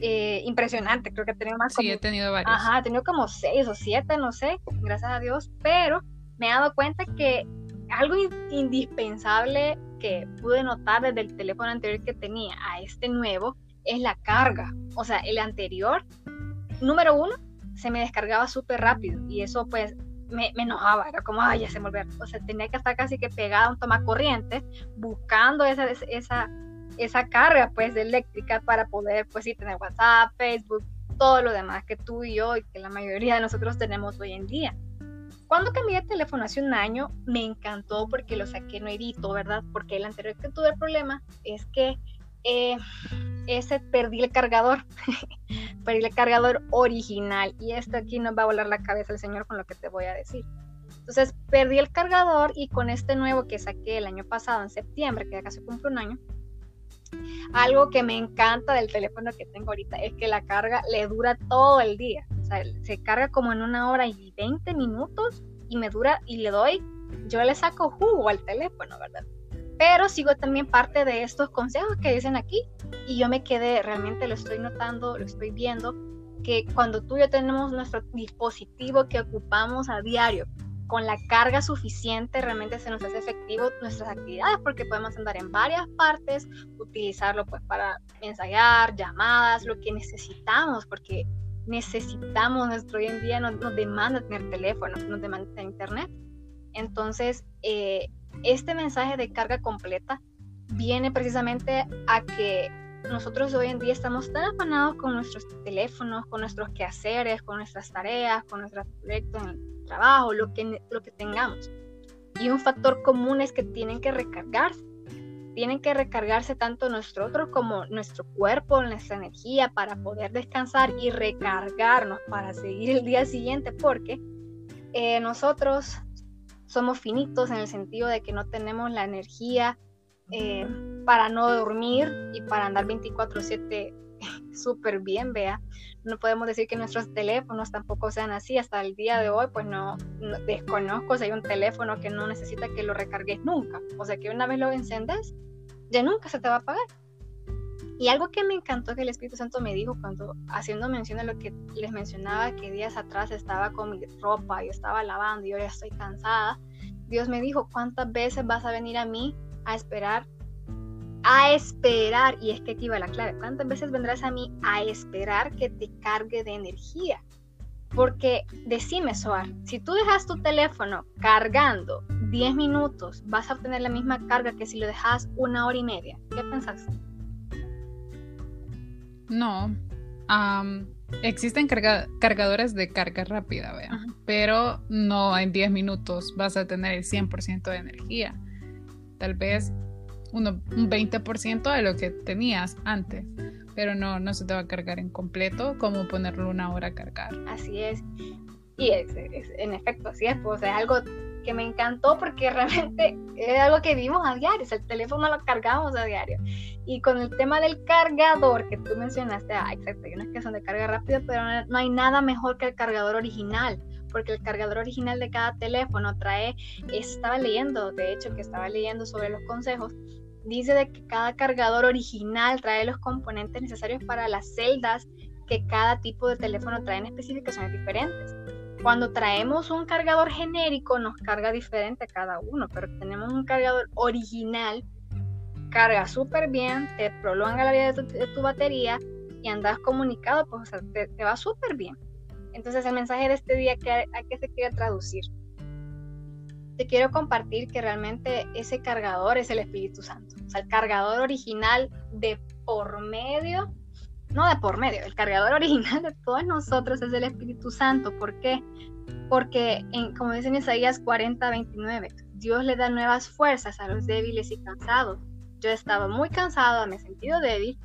eh, impresionante. Creo que he tenido más. Sí, he tenido varios. Ajá, he tenido como seis o siete, no sé, gracias a Dios. Pero me he dado cuenta que algo indispensable que pude notar desde el teléfono anterior que tenía a este nuevo es la carga. O sea, el anterior, número uno, se me descargaba súper rápido y eso pues me, enojaba, era como, ay, ya se me olvidó. O sea, tenía que estar casi que pegada a un toma corriente buscando esa, esa, esa carga pues eléctrica para poder pues sí tener WhatsApp, Facebook, todo lo demás que tú y yo y que la mayoría de nosotros tenemos hoy en día. Cuando cambié de teléfono hace un año, me encantó porque lo saqué nuevito, ¿verdad? Porque el anterior que tuve el problema es que eh, ese perdí el cargador, perdí el cargador original y esto aquí nos va a volar la cabeza el señor con lo que te voy a decir. Entonces perdí el cargador y con este nuevo que saqué el año pasado en septiembre, que casi cumple un año, algo que me encanta del teléfono que tengo ahorita es que la carga le dura todo el día. Se carga como en una hora y 20 minutos y me dura y le doy, yo le saco jugo al teléfono, ¿verdad? Pero sigo también parte de estos consejos que dicen aquí y yo me quedé, realmente lo estoy notando, lo estoy viendo, que cuando tú y yo tenemos nuestro dispositivo que ocupamos a diario con la carga suficiente realmente se nos hace efectivo nuestras actividades porque podemos andar en varias partes, utilizarlo pues para ensayar, llamadas, lo que necesitamos porque necesitamos, nuestro hoy en día nos, demanda tener teléfono, nos demanda internet. Entonces, eh, este mensaje de carga completa viene precisamente a que nosotros hoy en día estamos tan afanados con nuestros teléfonos, con nuestros quehaceres, con nuestras tareas, con nuestros proyectos en el trabajo, lo que, lo que tengamos. Y un factor común es que tienen que recargarse. Tienen que recargarse tanto nosotros como nuestro cuerpo, nuestra energía para poder descansar y recargarnos para seguir el día siguiente, porque eh, nosotros somos finitos en el sentido de que no tenemos la energía eh, para no dormir y para andar 24/7 súper bien, vea. No podemos decir que nuestros teléfonos tampoco sean así. Hasta el día de hoy, pues no, desconozco si hay un teléfono que no necesita que lo recargues nunca. O sea que una vez lo encendes, ya nunca se te va a apagar. Y algo que me encantó que el Espíritu Santo me dijo cuando haciendo mención a lo que les mencionaba que días atrás estaba con mi ropa y estaba lavando y yo ya estoy cansada. Dios me dijo, ¿cuántas veces vas a venir a mí a esperar a esperar, y es que aquí va la clave, ¿cuántas veces vendrás a mí a esperar que te cargue de energía? Porque decime, Soar, si tú dejas tu teléfono cargando 10 minutos, vas a obtener la misma carga que si lo dejas una hora y media. ¿Qué pensás? No. existen cargadores de carga rápida, vea, pero no en 10 minutos vas a tener el 100% de energía. Tal vez un 20% de lo que tenías antes, pero no, no se te va a cargar en completo como ponerlo una hora a cargar. Así es. Y es, en efecto, así es, pues es algo que me encantó porque realmente es algo que vimos a diario, el teléfono lo cargamos a diario. Y con el tema del cargador que tú mencionaste, ah, exacto, hay unas que son de carga rápida, pero no hay nada mejor que el cargador original porque el cargador original de cada teléfono trae, estaba leyendo, de hecho que estaba leyendo sobre los consejos, dice de que cada cargador original trae los componentes necesarios para las celdas que cada tipo de teléfono trae en especificaciones diferentes. Cuando traemos un cargador genérico nos carga diferente cada uno, pero tenemos un cargador original, carga súper bien, te prolonga la vida de tu, batería y andas comunicado, pues te, te va súper bien. Entonces el mensaje de este día, ¿a qué se quiere traducir? Te quiero compartir que realmente ese cargador es el Espíritu Santo. O sea, el cargador original de por medio, no de por medio, el cargador original de todos nosotros es el Espíritu Santo. ¿Por qué? Porque, como dice en Isaías 40, 29, Dios le da nuevas fuerzas a los débiles y cansados. Yo estaba muy cansado, me he sentido débil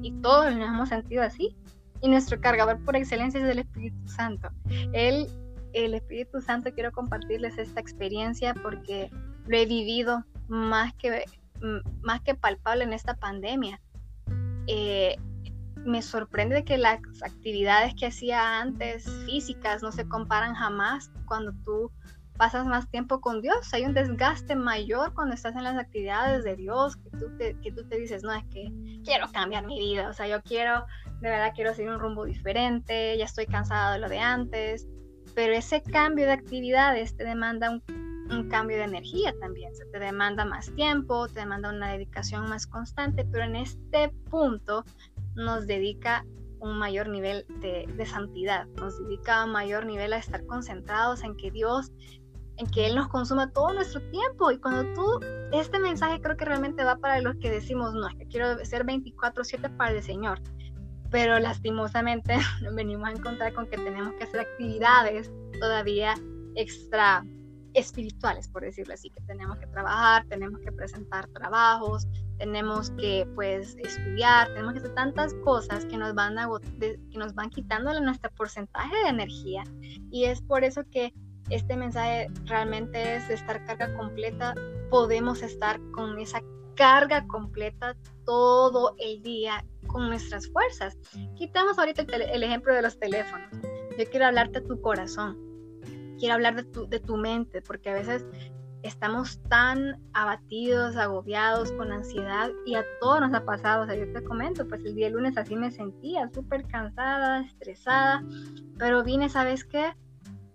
y todos nos hemos sentido así y nuestro cargador por excelencia es el Espíritu Santo. Él, el Espíritu Santo, quiero compartirles esta experiencia porque lo he vivido más que, más que palpable en esta pandemia. Eh, me sorprende que las actividades que hacía antes físicas no se comparan jamás cuando tú pasas más tiempo con Dios, hay un desgaste mayor cuando estás en las actividades de Dios, que tú te, que tú te dices, no, es que quiero cambiar mi vida, o sea, yo quiero, de verdad quiero seguir un rumbo diferente, ya estoy cansada de lo de antes, pero ese cambio de actividades te demanda un, cambio de energía también, se te demanda más tiempo, te demanda una dedicación más constante, pero en este punto nos dedica un mayor nivel de, de, santidad, nos dedica un mayor nivel a estar concentrados en que Dios, en que Él nos consuma todo nuestro tiempo. Y cuando tú, este mensaje creo que realmente va para los que decimos, no, es que quiero ser 24/7 para el Señor. Pero lastimosamente nos venimos a encontrar con que tenemos que hacer actividades todavía extra espirituales, por decirlo así, que tenemos que trabajar, tenemos que presentar trabajos, tenemos que pues estudiar, tenemos que hacer tantas cosas que nos van, a, que nos van quitando nuestro porcentaje de energía. Y es por eso que este mensaje realmente es estar carga completa. Podemos estar con esa carga completa todo el día con nuestras fuerzas. Quitamos ahorita el, ejemplo de los teléfonos. Yo quiero hablarte a tu corazón. Quiero hablar de tu, de tu mente, porque a veces estamos tan abatidos, agobiados, con ansiedad y a todos nos ha pasado. O sea, yo te comento, pues el día lunes así me sentía súper cansada, estresada, pero vine, ¿sabes qué?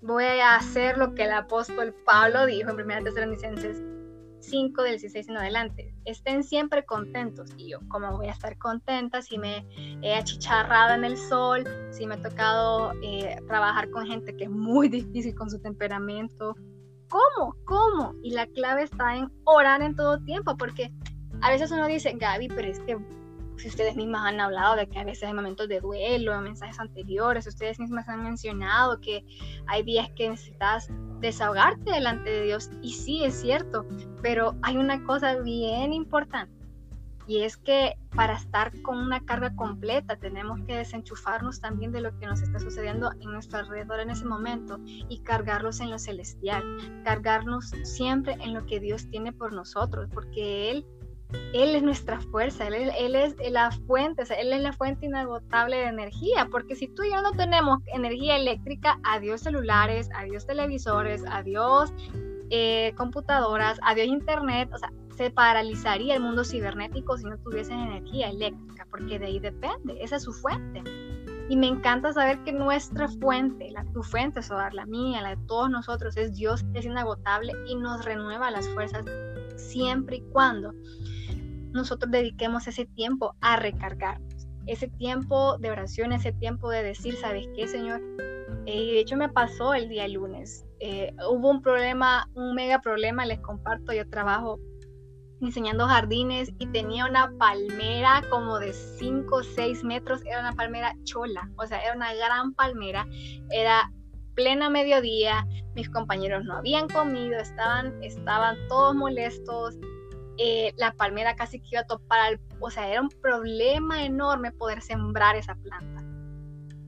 Voy a hacer lo que el apóstol Pablo dijo en 1 Tesalonicenses 5 del 16 en adelante. Estén siempre contentos. Y yo, ¿cómo voy a estar contenta si me he achicharrado en el sol, si me ha tocado eh, trabajar con gente que es muy difícil con su temperamento, ¿Cómo? ¿Cómo? Y la clave está en orar en todo tiempo, porque a veces uno dice, Gaby, pero es que si ustedes mismas han hablado de que a veces hay momentos de duelo, en mensajes anteriores, ustedes mismas han mencionado que hay días que necesitas desahogarte delante de Dios, y sí, es cierto, pero hay una cosa bien importante y es que para estar con una carga completa tenemos que desenchufarnos también de lo que nos está sucediendo en nuestro alrededor en ese momento y cargarlos en lo celestial, cargarnos siempre en lo que Dios tiene por nosotros, porque Él, Él es nuestra fuerza, Él, él es la fuente, Él es la fuente inagotable de energía, porque si tú y yo no tenemos energía eléctrica, adiós celulares, adiós televisores, adiós eh, computadoras, adiós internet, o sea, se paralizaría el mundo cibernético si no tuviesen energía eléctrica, porque de ahí depende, esa es su fuente. Y me encanta saber que nuestra fuente, la, tu fuente, Sodar, la mía, la de todos nosotros, es Dios, es inagotable y nos renueva las fuerzas siempre y cuando nosotros dediquemos ese tiempo a recargarnos, ese tiempo de oración, ese tiempo de decir, ¿sabes qué, Señor? Eh, de hecho me pasó el día lunes. Eh, hubo un problema, un mega problema, les comparto, yo trabajo diseñando jardines y tenía una palmera como de 5 o 6 metros, era una palmera chola, o sea, era una gran palmera, era plena mediodía, mis compañeros no habían comido, estaban, estaban todos molestos, eh, la palmera casi que iba a topar al, o sea, era un problema enorme poder sembrar esa planta.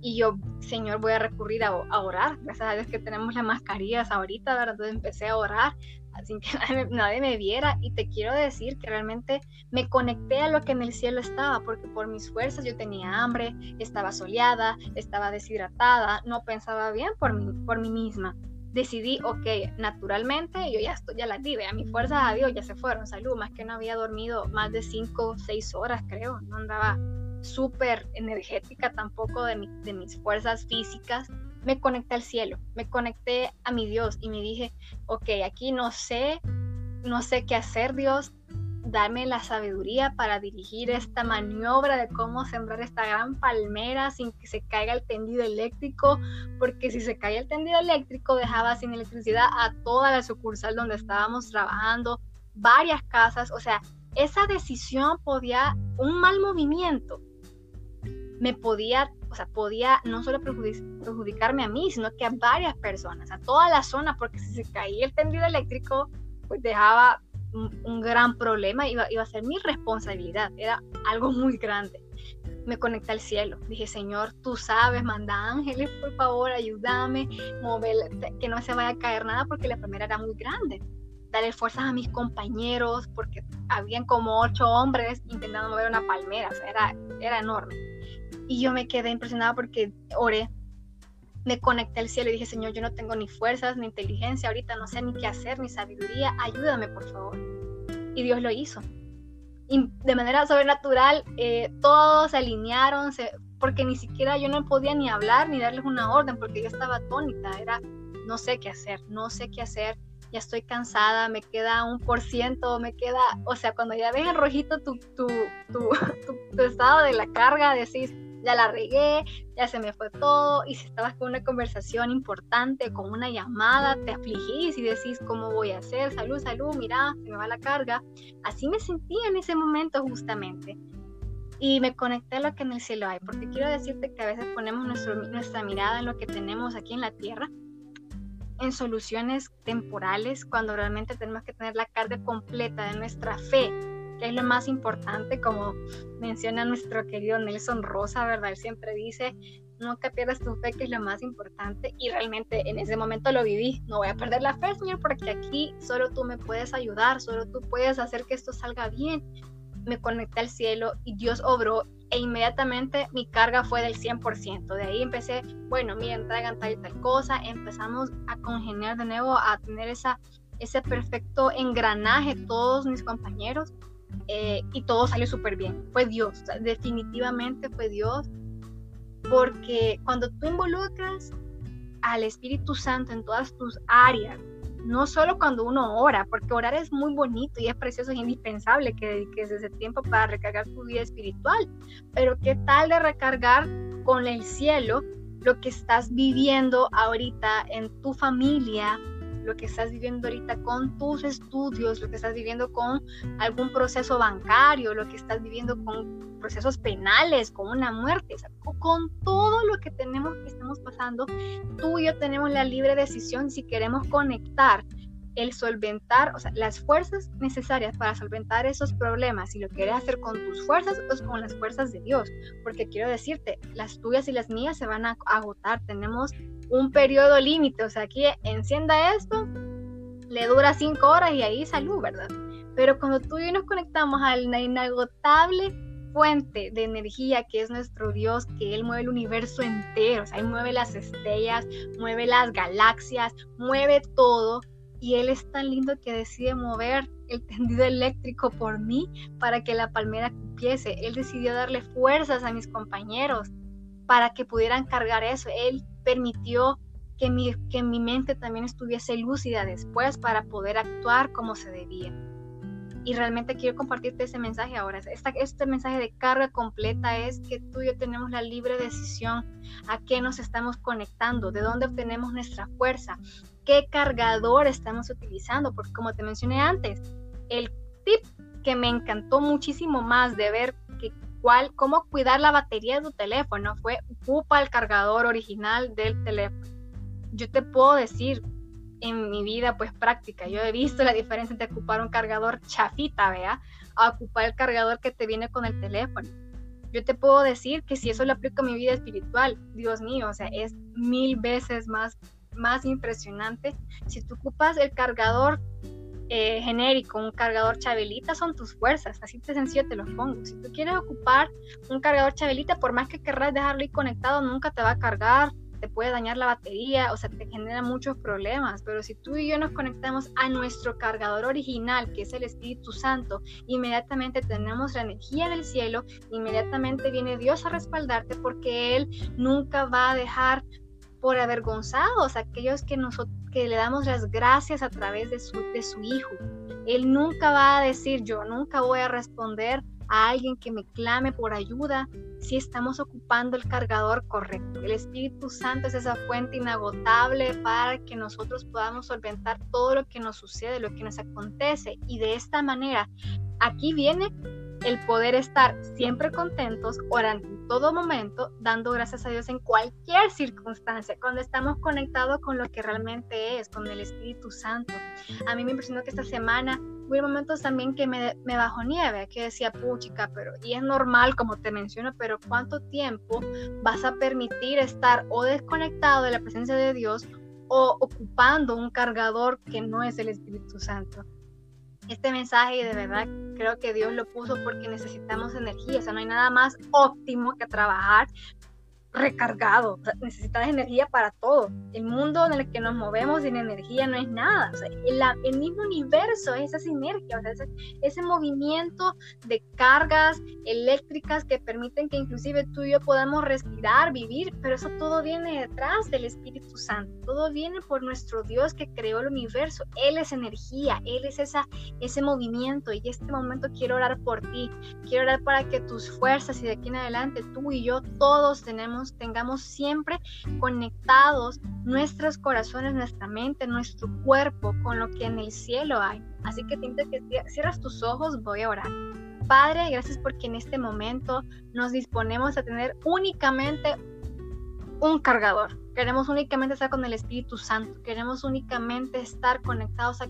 Y yo, Señor, voy a recurrir a, a orar. Gracias a Dios que tenemos las mascarillas ahorita, ¿verdad? Entonces empecé a orar sin que nadie me, viera y te quiero decir que realmente me conecté a lo que en el cielo estaba porque por mis fuerzas yo tenía hambre, estaba soleada, estaba deshidratada, no pensaba bien por mí, por mí misma. Decidí, ok, naturalmente yo ya, estoy, ya las di, a mis fuerzas a Dios ya se fueron, salud, más que no había dormido más de 5 o 6 horas creo, no andaba súper energética tampoco de, de mis fuerzas físicas me conecté al cielo, me conecté a mi Dios y me dije, ok, aquí no sé, no sé qué hacer Dios, dame la sabiduría para dirigir esta maniobra de cómo sembrar esta gran palmera sin que se caiga el tendido eléctrico, porque si se caía el tendido eléctrico dejaba sin electricidad a toda la sucursal donde estábamos trabajando, varias casas, o sea, esa decisión podía, un mal movimiento, me podía o sea, podía no solo perjudicarme a mí, sino que a varias personas, a toda la zona, porque si se caía el tendido eléctrico, pues dejaba un, gran problema, iba, iba a ser mi responsabilidad, era algo muy grande. Me conecté al cielo, dije, Señor, tú sabes, manda ángeles, por favor, ayúdame, mover, que no se vaya a caer nada, porque la primera era muy grande. Darle fuerzas a mis compañeros, porque habían como ocho hombres intentando mover una palmera, era, era enorme y yo me quedé impresionada porque oré. Me conecté al cielo y dije, Señor, yo no tengo ni fuerzas, ni inteligencia, ahorita no sé ni qué hacer, ni sabiduría, ayúdame por favor. Y Dios lo hizo. Y de manera sobrenatural, eh, todos se alinearon, porque ni siquiera yo no podía ni hablar ni darles una orden, porque yo estaba atónita, era, no sé qué hacer, no sé qué hacer, ya estoy cansada, me queda un por ciento, me queda, o sea, cuando ya ves en rojito tu, tu, tu, tu estado de la carga, decís, ya la regué, ya se me fue todo, y si estabas con una conversación importante, con una llamada, te afligís y decís, ¿cómo voy a hacer? Salud, salud, mira, se me va la carga. Así me sentía en ese momento justamente. Y me conecté a lo que en el cielo hay, porque quiero decirte que a veces ponemos nuestro, nuestra mirada en lo que tenemos aquí en la tierra, en soluciones temporales, cuando realmente tenemos que tener la carga completa de nuestra fe que es lo más importante, como menciona nuestro querido Nelson Rosa, ¿verdad? Él siempre dice, nunca pierdas tu fe, que es lo más importante, y realmente en ese momento lo viví, no voy a perder la fe, Señor, porque aquí solo tú me puedes ayudar, solo tú puedes hacer que esto salga bien. Me conecté al cielo y Dios obró e inmediatamente mi carga fue del 100%. De ahí empecé, bueno, miren, traigan tal y tal cosa, empezamos a congeniar de nuevo, a tener esa, ese perfecto engranaje todos mis compañeros eh, y todo salió súper bien. Fue Dios, definitivamente fue Dios, porque cuando tú involucras al Espíritu Santo en todas tus áreas, no solo cuando uno ora, porque orar es muy bonito y es precioso, es indispensable que dediques ese tiempo para recargar tu vida espiritual, pero ¿qué tal de recargar con el cielo lo que estás viviendo ahorita en tu familia, lo que estás viviendo ahorita con tus estudios, lo que estás viviendo con algún proceso bancario, lo que estás viviendo con procesos penales, con una muerte, con todo lo que tenemos que estamos pasando, tú y yo tenemos la libre decisión si queremos conectar el solventar, o sea, las fuerzas necesarias para solventar esos problemas, si lo quieres hacer con tus fuerzas o con las fuerzas de Dios, porque quiero decirte, las tuyas y las mías se van a agotar, tenemos un periodo límite, o sea, aquí encienda esto, le dura cinco horas y ahí salud, ¿verdad? Pero cuando tú y yo nos conectamos a la inagotable fuente de energía que es nuestro Dios, que Él mueve el universo entero, o sea, Él mueve las estrellas, mueve las galaxias, mueve todo, y Él es tan lindo que decide mover el tendido eléctrico por mí para que la palmera cupiese. Él decidió darle fuerzas a mis compañeros para que pudieran cargar eso. Él permitió que mi, que mi mente también estuviese lúcida después para poder actuar como se debía. Y realmente quiero compartirte ese mensaje ahora. este mensaje de carga completa es que tú y yo tenemos la libre decisión a qué nos estamos conectando, de dónde obtenemos nuestra fuerza, qué cargador estamos utilizando, porque como te mencioné antes, el tip que me encantó muchísimo más de ver que cuál, cómo cuidar la batería de tu teléfono fue ocupa el cargador original del teléfono. Yo te puedo decir en mi vida pues práctica, yo he visto la diferencia entre ocupar un cargador chafita, vea, a ocupar el cargador que te viene con el teléfono. Yo te puedo decir que si eso lo aplico a mi vida espiritual, Dios mío, o sea, es mil veces más, más impresionante. Si tú ocupas el cargador eh, genérico, un cargador chabelita, son tus fuerzas. Así de sencillo te lo pongo. Si tú quieres ocupar un cargador chabelita, por más que querrás dejarlo ahí conectado, nunca te va a cargar, te puede dañar la batería, o sea, te genera muchos problemas. Pero si tú y yo nos conectamos a nuestro cargador original, que es el Espíritu Santo, inmediatamente tenemos la energía del cielo, inmediatamente viene Dios a respaldarte porque Él nunca va a dejar por avergonzados aquellos que nosotros que le damos las gracias a través de su, de su Hijo. Él nunca va a decir, yo nunca voy a responder a alguien que me clame por ayuda si estamos ocupando el cargador correcto. El Espíritu Santo es esa fuente inagotable para que nosotros podamos solventar todo lo que nos sucede, lo que nos acontece. Y de esta manera, aquí viene el poder estar siempre contentos, orando en todo momento, dando gracias a Dios en cualquier circunstancia, cuando estamos conectados con lo que realmente es, con el Espíritu Santo. A mí me impresionó que esta semana hubo momentos también que me, me bajó nieve, que decía, puchica, pero, y es normal como te menciono, pero ¿cuánto tiempo vas a permitir estar o desconectado de la presencia de Dios o ocupando un cargador que no es el Espíritu Santo? Este mensaje de verdad creo que Dios lo puso porque necesitamos energía, o sea, no hay nada más óptimo que trabajar recargado, necesitas energía para todo. El mundo en el que nos movemos sin energía no es nada. el, mismo universo es esa sinergia, ese, movimiento de cargas eléctricas que permiten que inclusive tú y yo podamos respirar, vivir, pero eso todo viene detrás del Espíritu Santo. Todo viene por nuestro Dios que creó el universo. Él es energía, Él es esa, ese movimiento. Y este momento quiero orar por ti. Quiero orar para que tus fuerzas y de aquí en adelante tú y yo todos tenemos tengamos siempre conectados nuestros corazones, nuestra mente, nuestro cuerpo con lo que en el cielo hay. Así que te que cierras tus ojos, voy a orar. Padre, gracias porque en este momento nos disponemos a tener únicamente un cargador Queremos únicamente estar con el Espíritu Santo. Queremos únicamente estar conectados a,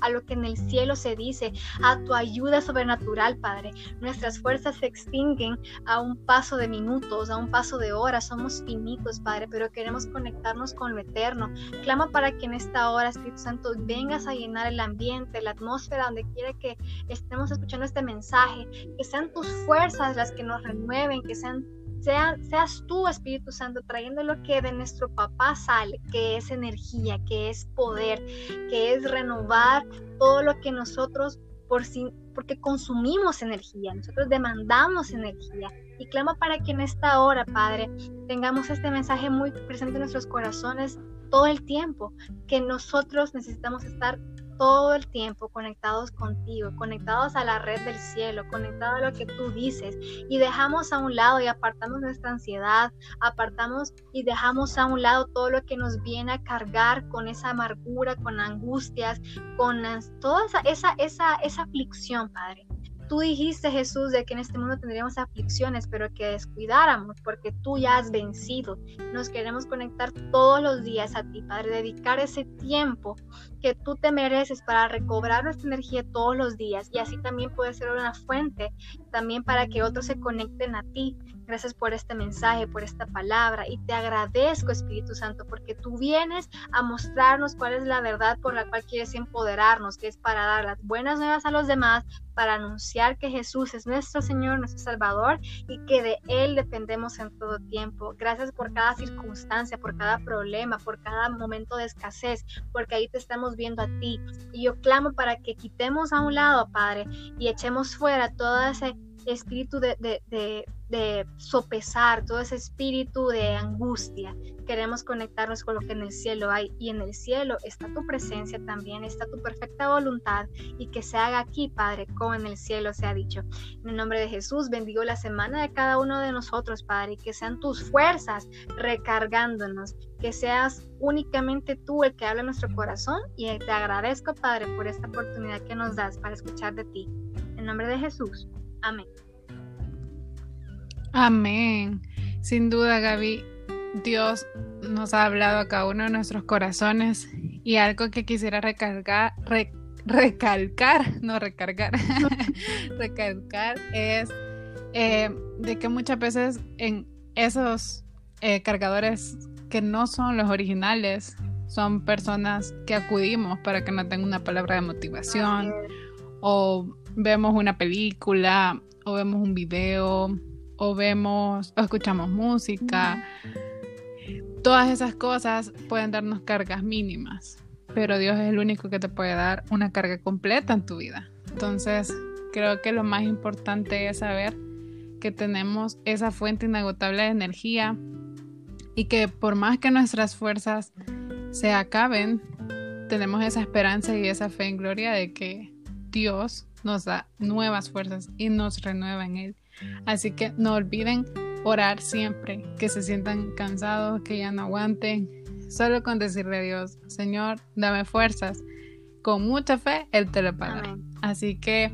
a, lo que en el cielo se dice, a tu ayuda sobrenatural, Padre. Nuestras fuerzas se extinguen a un paso de minutos, a un paso de horas. Somos finitos, Padre, pero queremos conectarnos con lo eterno. Clama para que en esta hora, Espíritu Santo, vengas a llenar el ambiente, la atmósfera, donde quiera que estemos escuchando este mensaje. Que sean tus fuerzas las que nos renueven, que sean seas tú, Espíritu Santo, trayendo lo que de nuestro papá sale, que es energía, que es poder, que es renovar todo lo que nosotros por sí, porque consumimos energía, nosotros demandamos energía. Y clama para que en esta hora, Padre, tengamos este mensaje muy presente en nuestros corazones todo el tiempo, que nosotros necesitamos estar todo el tiempo conectados contigo, conectados a la red del cielo, conectados a lo que tú dices y dejamos a un lado y apartamos nuestra ansiedad, apartamos y dejamos a un lado todo lo que nos viene a cargar con esa amargura, con angustias, con toda esa, esa, esa, esa aflicción, Padre. Tú dijiste, Jesús, de que en este mundo tendríamos aflicciones, pero que descuidáramos, porque tú ya has vencido. Nos queremos conectar todos los días a ti, Padre, dedicar ese tiempo que tú te mereces para recobrar nuestra energía todos los días y así también puede ser una fuente también para que otros se conecten a ti. Gracias por este mensaje, por esta palabra y te agradezco Espíritu Santo porque tú vienes a mostrarnos cuál es la verdad por la cual quieres empoderarnos, que es para dar las buenas nuevas a los demás, para anunciar que Jesús es nuestro Señor, nuestro Salvador y que de Él dependemos en todo tiempo. Gracias por cada circunstancia, por cada problema, por cada momento de escasez, porque ahí te estamos viendo a ti. Y yo clamo para que quitemos a un lado, Padre, y echemos fuera todo ese espíritu de, de, de, sopesar, todo ese espíritu de angustia. Queremos conectarnos con lo que en el cielo hay y en el cielo está tu presencia también, está tu perfecta voluntad y que se haga aquí, Padre, como en el cielo se ha dicho. En el nombre de Jesús, bendigo la semana de cada uno de nosotros, Padre, y que sean tus fuerzas recargándonos, que seas únicamente tú el que habla en nuestro corazón y te agradezco, Padre, por esta oportunidad que nos das para escuchar de ti. En nombre de Jesús. Amén. Amén. Sin duda, Gaby, Dios nos ha hablado a cada uno de nuestros corazones y algo que quisiera recargar, recalcar, no recargar, recalcar es eh, de que muchas veces en esos eh, cargadores que no son los originales, son personas que acudimos para que nos den una palabra de motivación o vemos una película o vemos un video o vemos o escuchamos música. Todas esas cosas pueden darnos cargas mínimas, pero Dios es el único que te puede dar una carga completa en tu vida. Entonces, creo que lo más importante es saber que tenemos esa fuente inagotable de energía y que por más que nuestras fuerzas se acaben, tenemos esa esperanza y esa fe en gloria de que Dios nos da nuevas fuerzas y nos renueva en Él. Así que no olviden orar siempre, que se sientan cansados, que ya no aguanten. Solo con decirle a Dios, Señor, dame fuerzas. Con mucha fe, Él te lo pagará. Así que,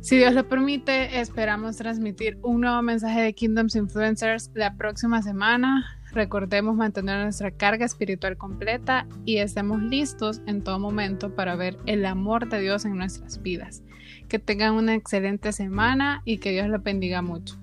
si Dios lo permite, esperamos transmitir un nuevo mensaje de Kingdoms Influencers la próxima semana. Recordemos mantener nuestra carga espiritual completa y estemos listos en todo momento para ver el amor de Dios en nuestras vidas. Que tengan una excelente semana y que Dios los bendiga mucho.